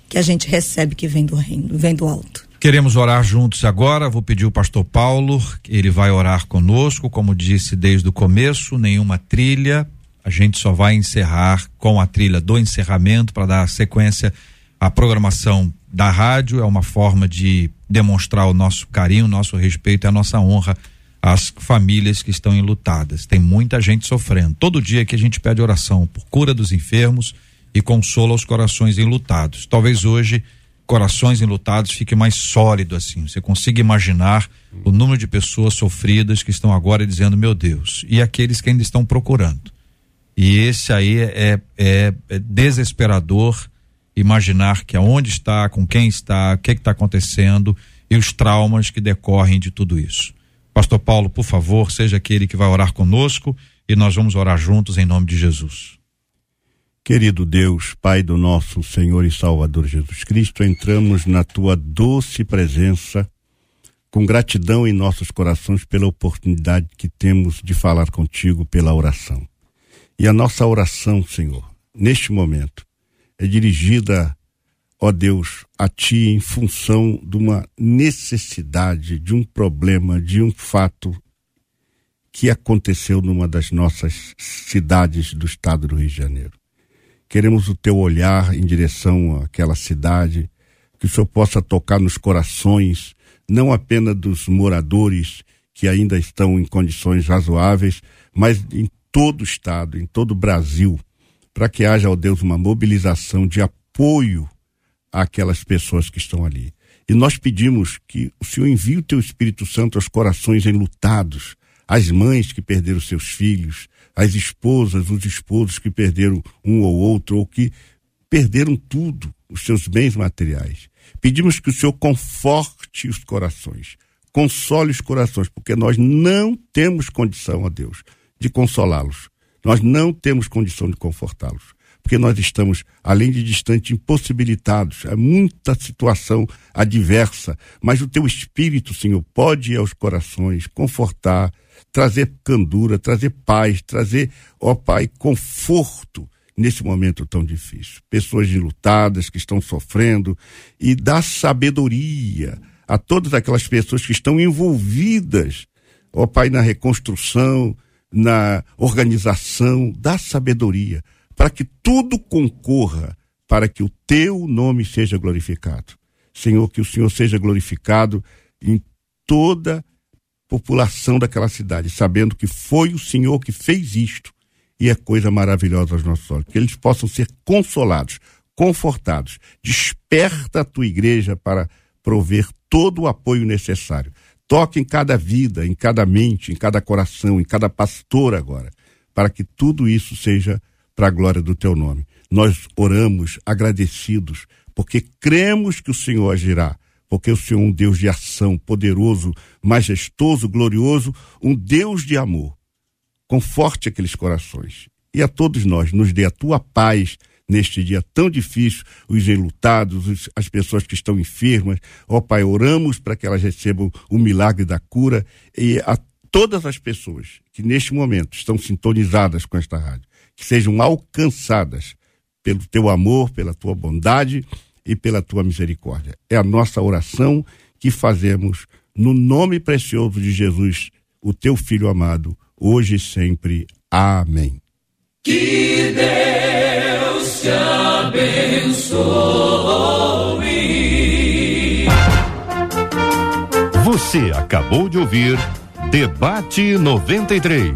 que a gente recebe que vem do reino, vem do alto. Queremos orar juntos agora. Vou pedir o pastor Paulo, ele vai orar conosco, como disse desde o começo, nenhuma trilha. A gente só vai encerrar com a trilha do encerramento para dar sequência à programação da rádio. É uma forma de demonstrar o nosso carinho, o nosso respeito e a nossa honra às famílias que estão enlutadas. Tem muita gente sofrendo. Todo dia que a gente pede oração por cura dos enfermos, e consola os corações enlutados. Talvez hoje corações enlutados fique mais sólido assim. Você consiga imaginar o número de pessoas sofridas que estão agora dizendo meu Deus e aqueles que ainda estão procurando. E esse aí é, é, é desesperador imaginar que aonde está, com quem está, o que está acontecendo e os traumas que decorrem de tudo isso. Pastor Paulo, por favor, seja aquele que vai orar conosco e nós vamos orar juntos em nome de Jesus. Querido Deus, Pai do nosso Senhor e Salvador Jesus Cristo, entramos na tua doce presença com gratidão em nossos corações pela oportunidade que temos de falar contigo pela oração. E a nossa oração, Senhor, neste momento, é dirigida, ó Deus, a Ti em função de uma necessidade, de um problema, de um fato que aconteceu numa das nossas cidades do estado do Rio de Janeiro. Queremos o teu olhar em direção àquela cidade, que o Senhor possa tocar nos corações, não apenas dos moradores que ainda estão em condições razoáveis, mas em todo o estado, em todo o Brasil, para que haja, ó Deus, uma mobilização de apoio àquelas pessoas que estão ali. E nós pedimos que o Senhor envie o teu Espírito Santo aos corações enlutados, às mães que perderam seus filhos, as esposas, os esposos que perderam um ou outro, ou que perderam tudo, os seus bens materiais. Pedimos que o Senhor conforte os corações, console os corações, porque nós não temos condição, ó Deus, de consolá-los. Nós não temos condição de confortá-los, porque nós estamos, além de distante, impossibilitados. É muita situação adversa, mas o teu Espírito, Senhor, pode ir aos corações, confortar, trazer candura, trazer paz, trazer, ó Pai, conforto nesse momento tão difícil. Pessoas enlutadas que estão sofrendo e dar sabedoria a todas aquelas pessoas que estão envolvidas, ó Pai, na reconstrução, na organização, dá sabedoria para que tudo concorra para que o teu nome seja glorificado. Senhor, que o Senhor seja glorificado em toda a população daquela cidade, sabendo que foi o Senhor que fez isto e é coisa maravilhosa aos nossos olhos. Que eles possam ser consolados, confortados. Desperta a tua igreja para prover todo o apoio necessário. Toque em cada vida, em cada mente, em cada coração, em cada pastor agora, para que tudo isso seja para a glória do teu nome. Nós oramos agradecidos, porque cremos que o Senhor agirá porque o Senhor é um Deus de ação, poderoso, majestoso, glorioso, um Deus de amor. Conforte aqueles corações. E a todos nós, nos dê a tua paz neste dia tão difícil, os enlutados, os, as pessoas que estão enfermas. Ó Pai, oramos para que elas recebam o milagre da cura e a todas as pessoas que neste momento estão sintonizadas com esta rádio, que sejam alcançadas pelo teu amor, pela tua bondade e pela tua misericórdia. É a nossa oração que fazemos no nome precioso de Jesus, o teu filho amado, hoje e sempre. Amém. Que Deus te abençoe. Você acabou de ouvir Debate 93.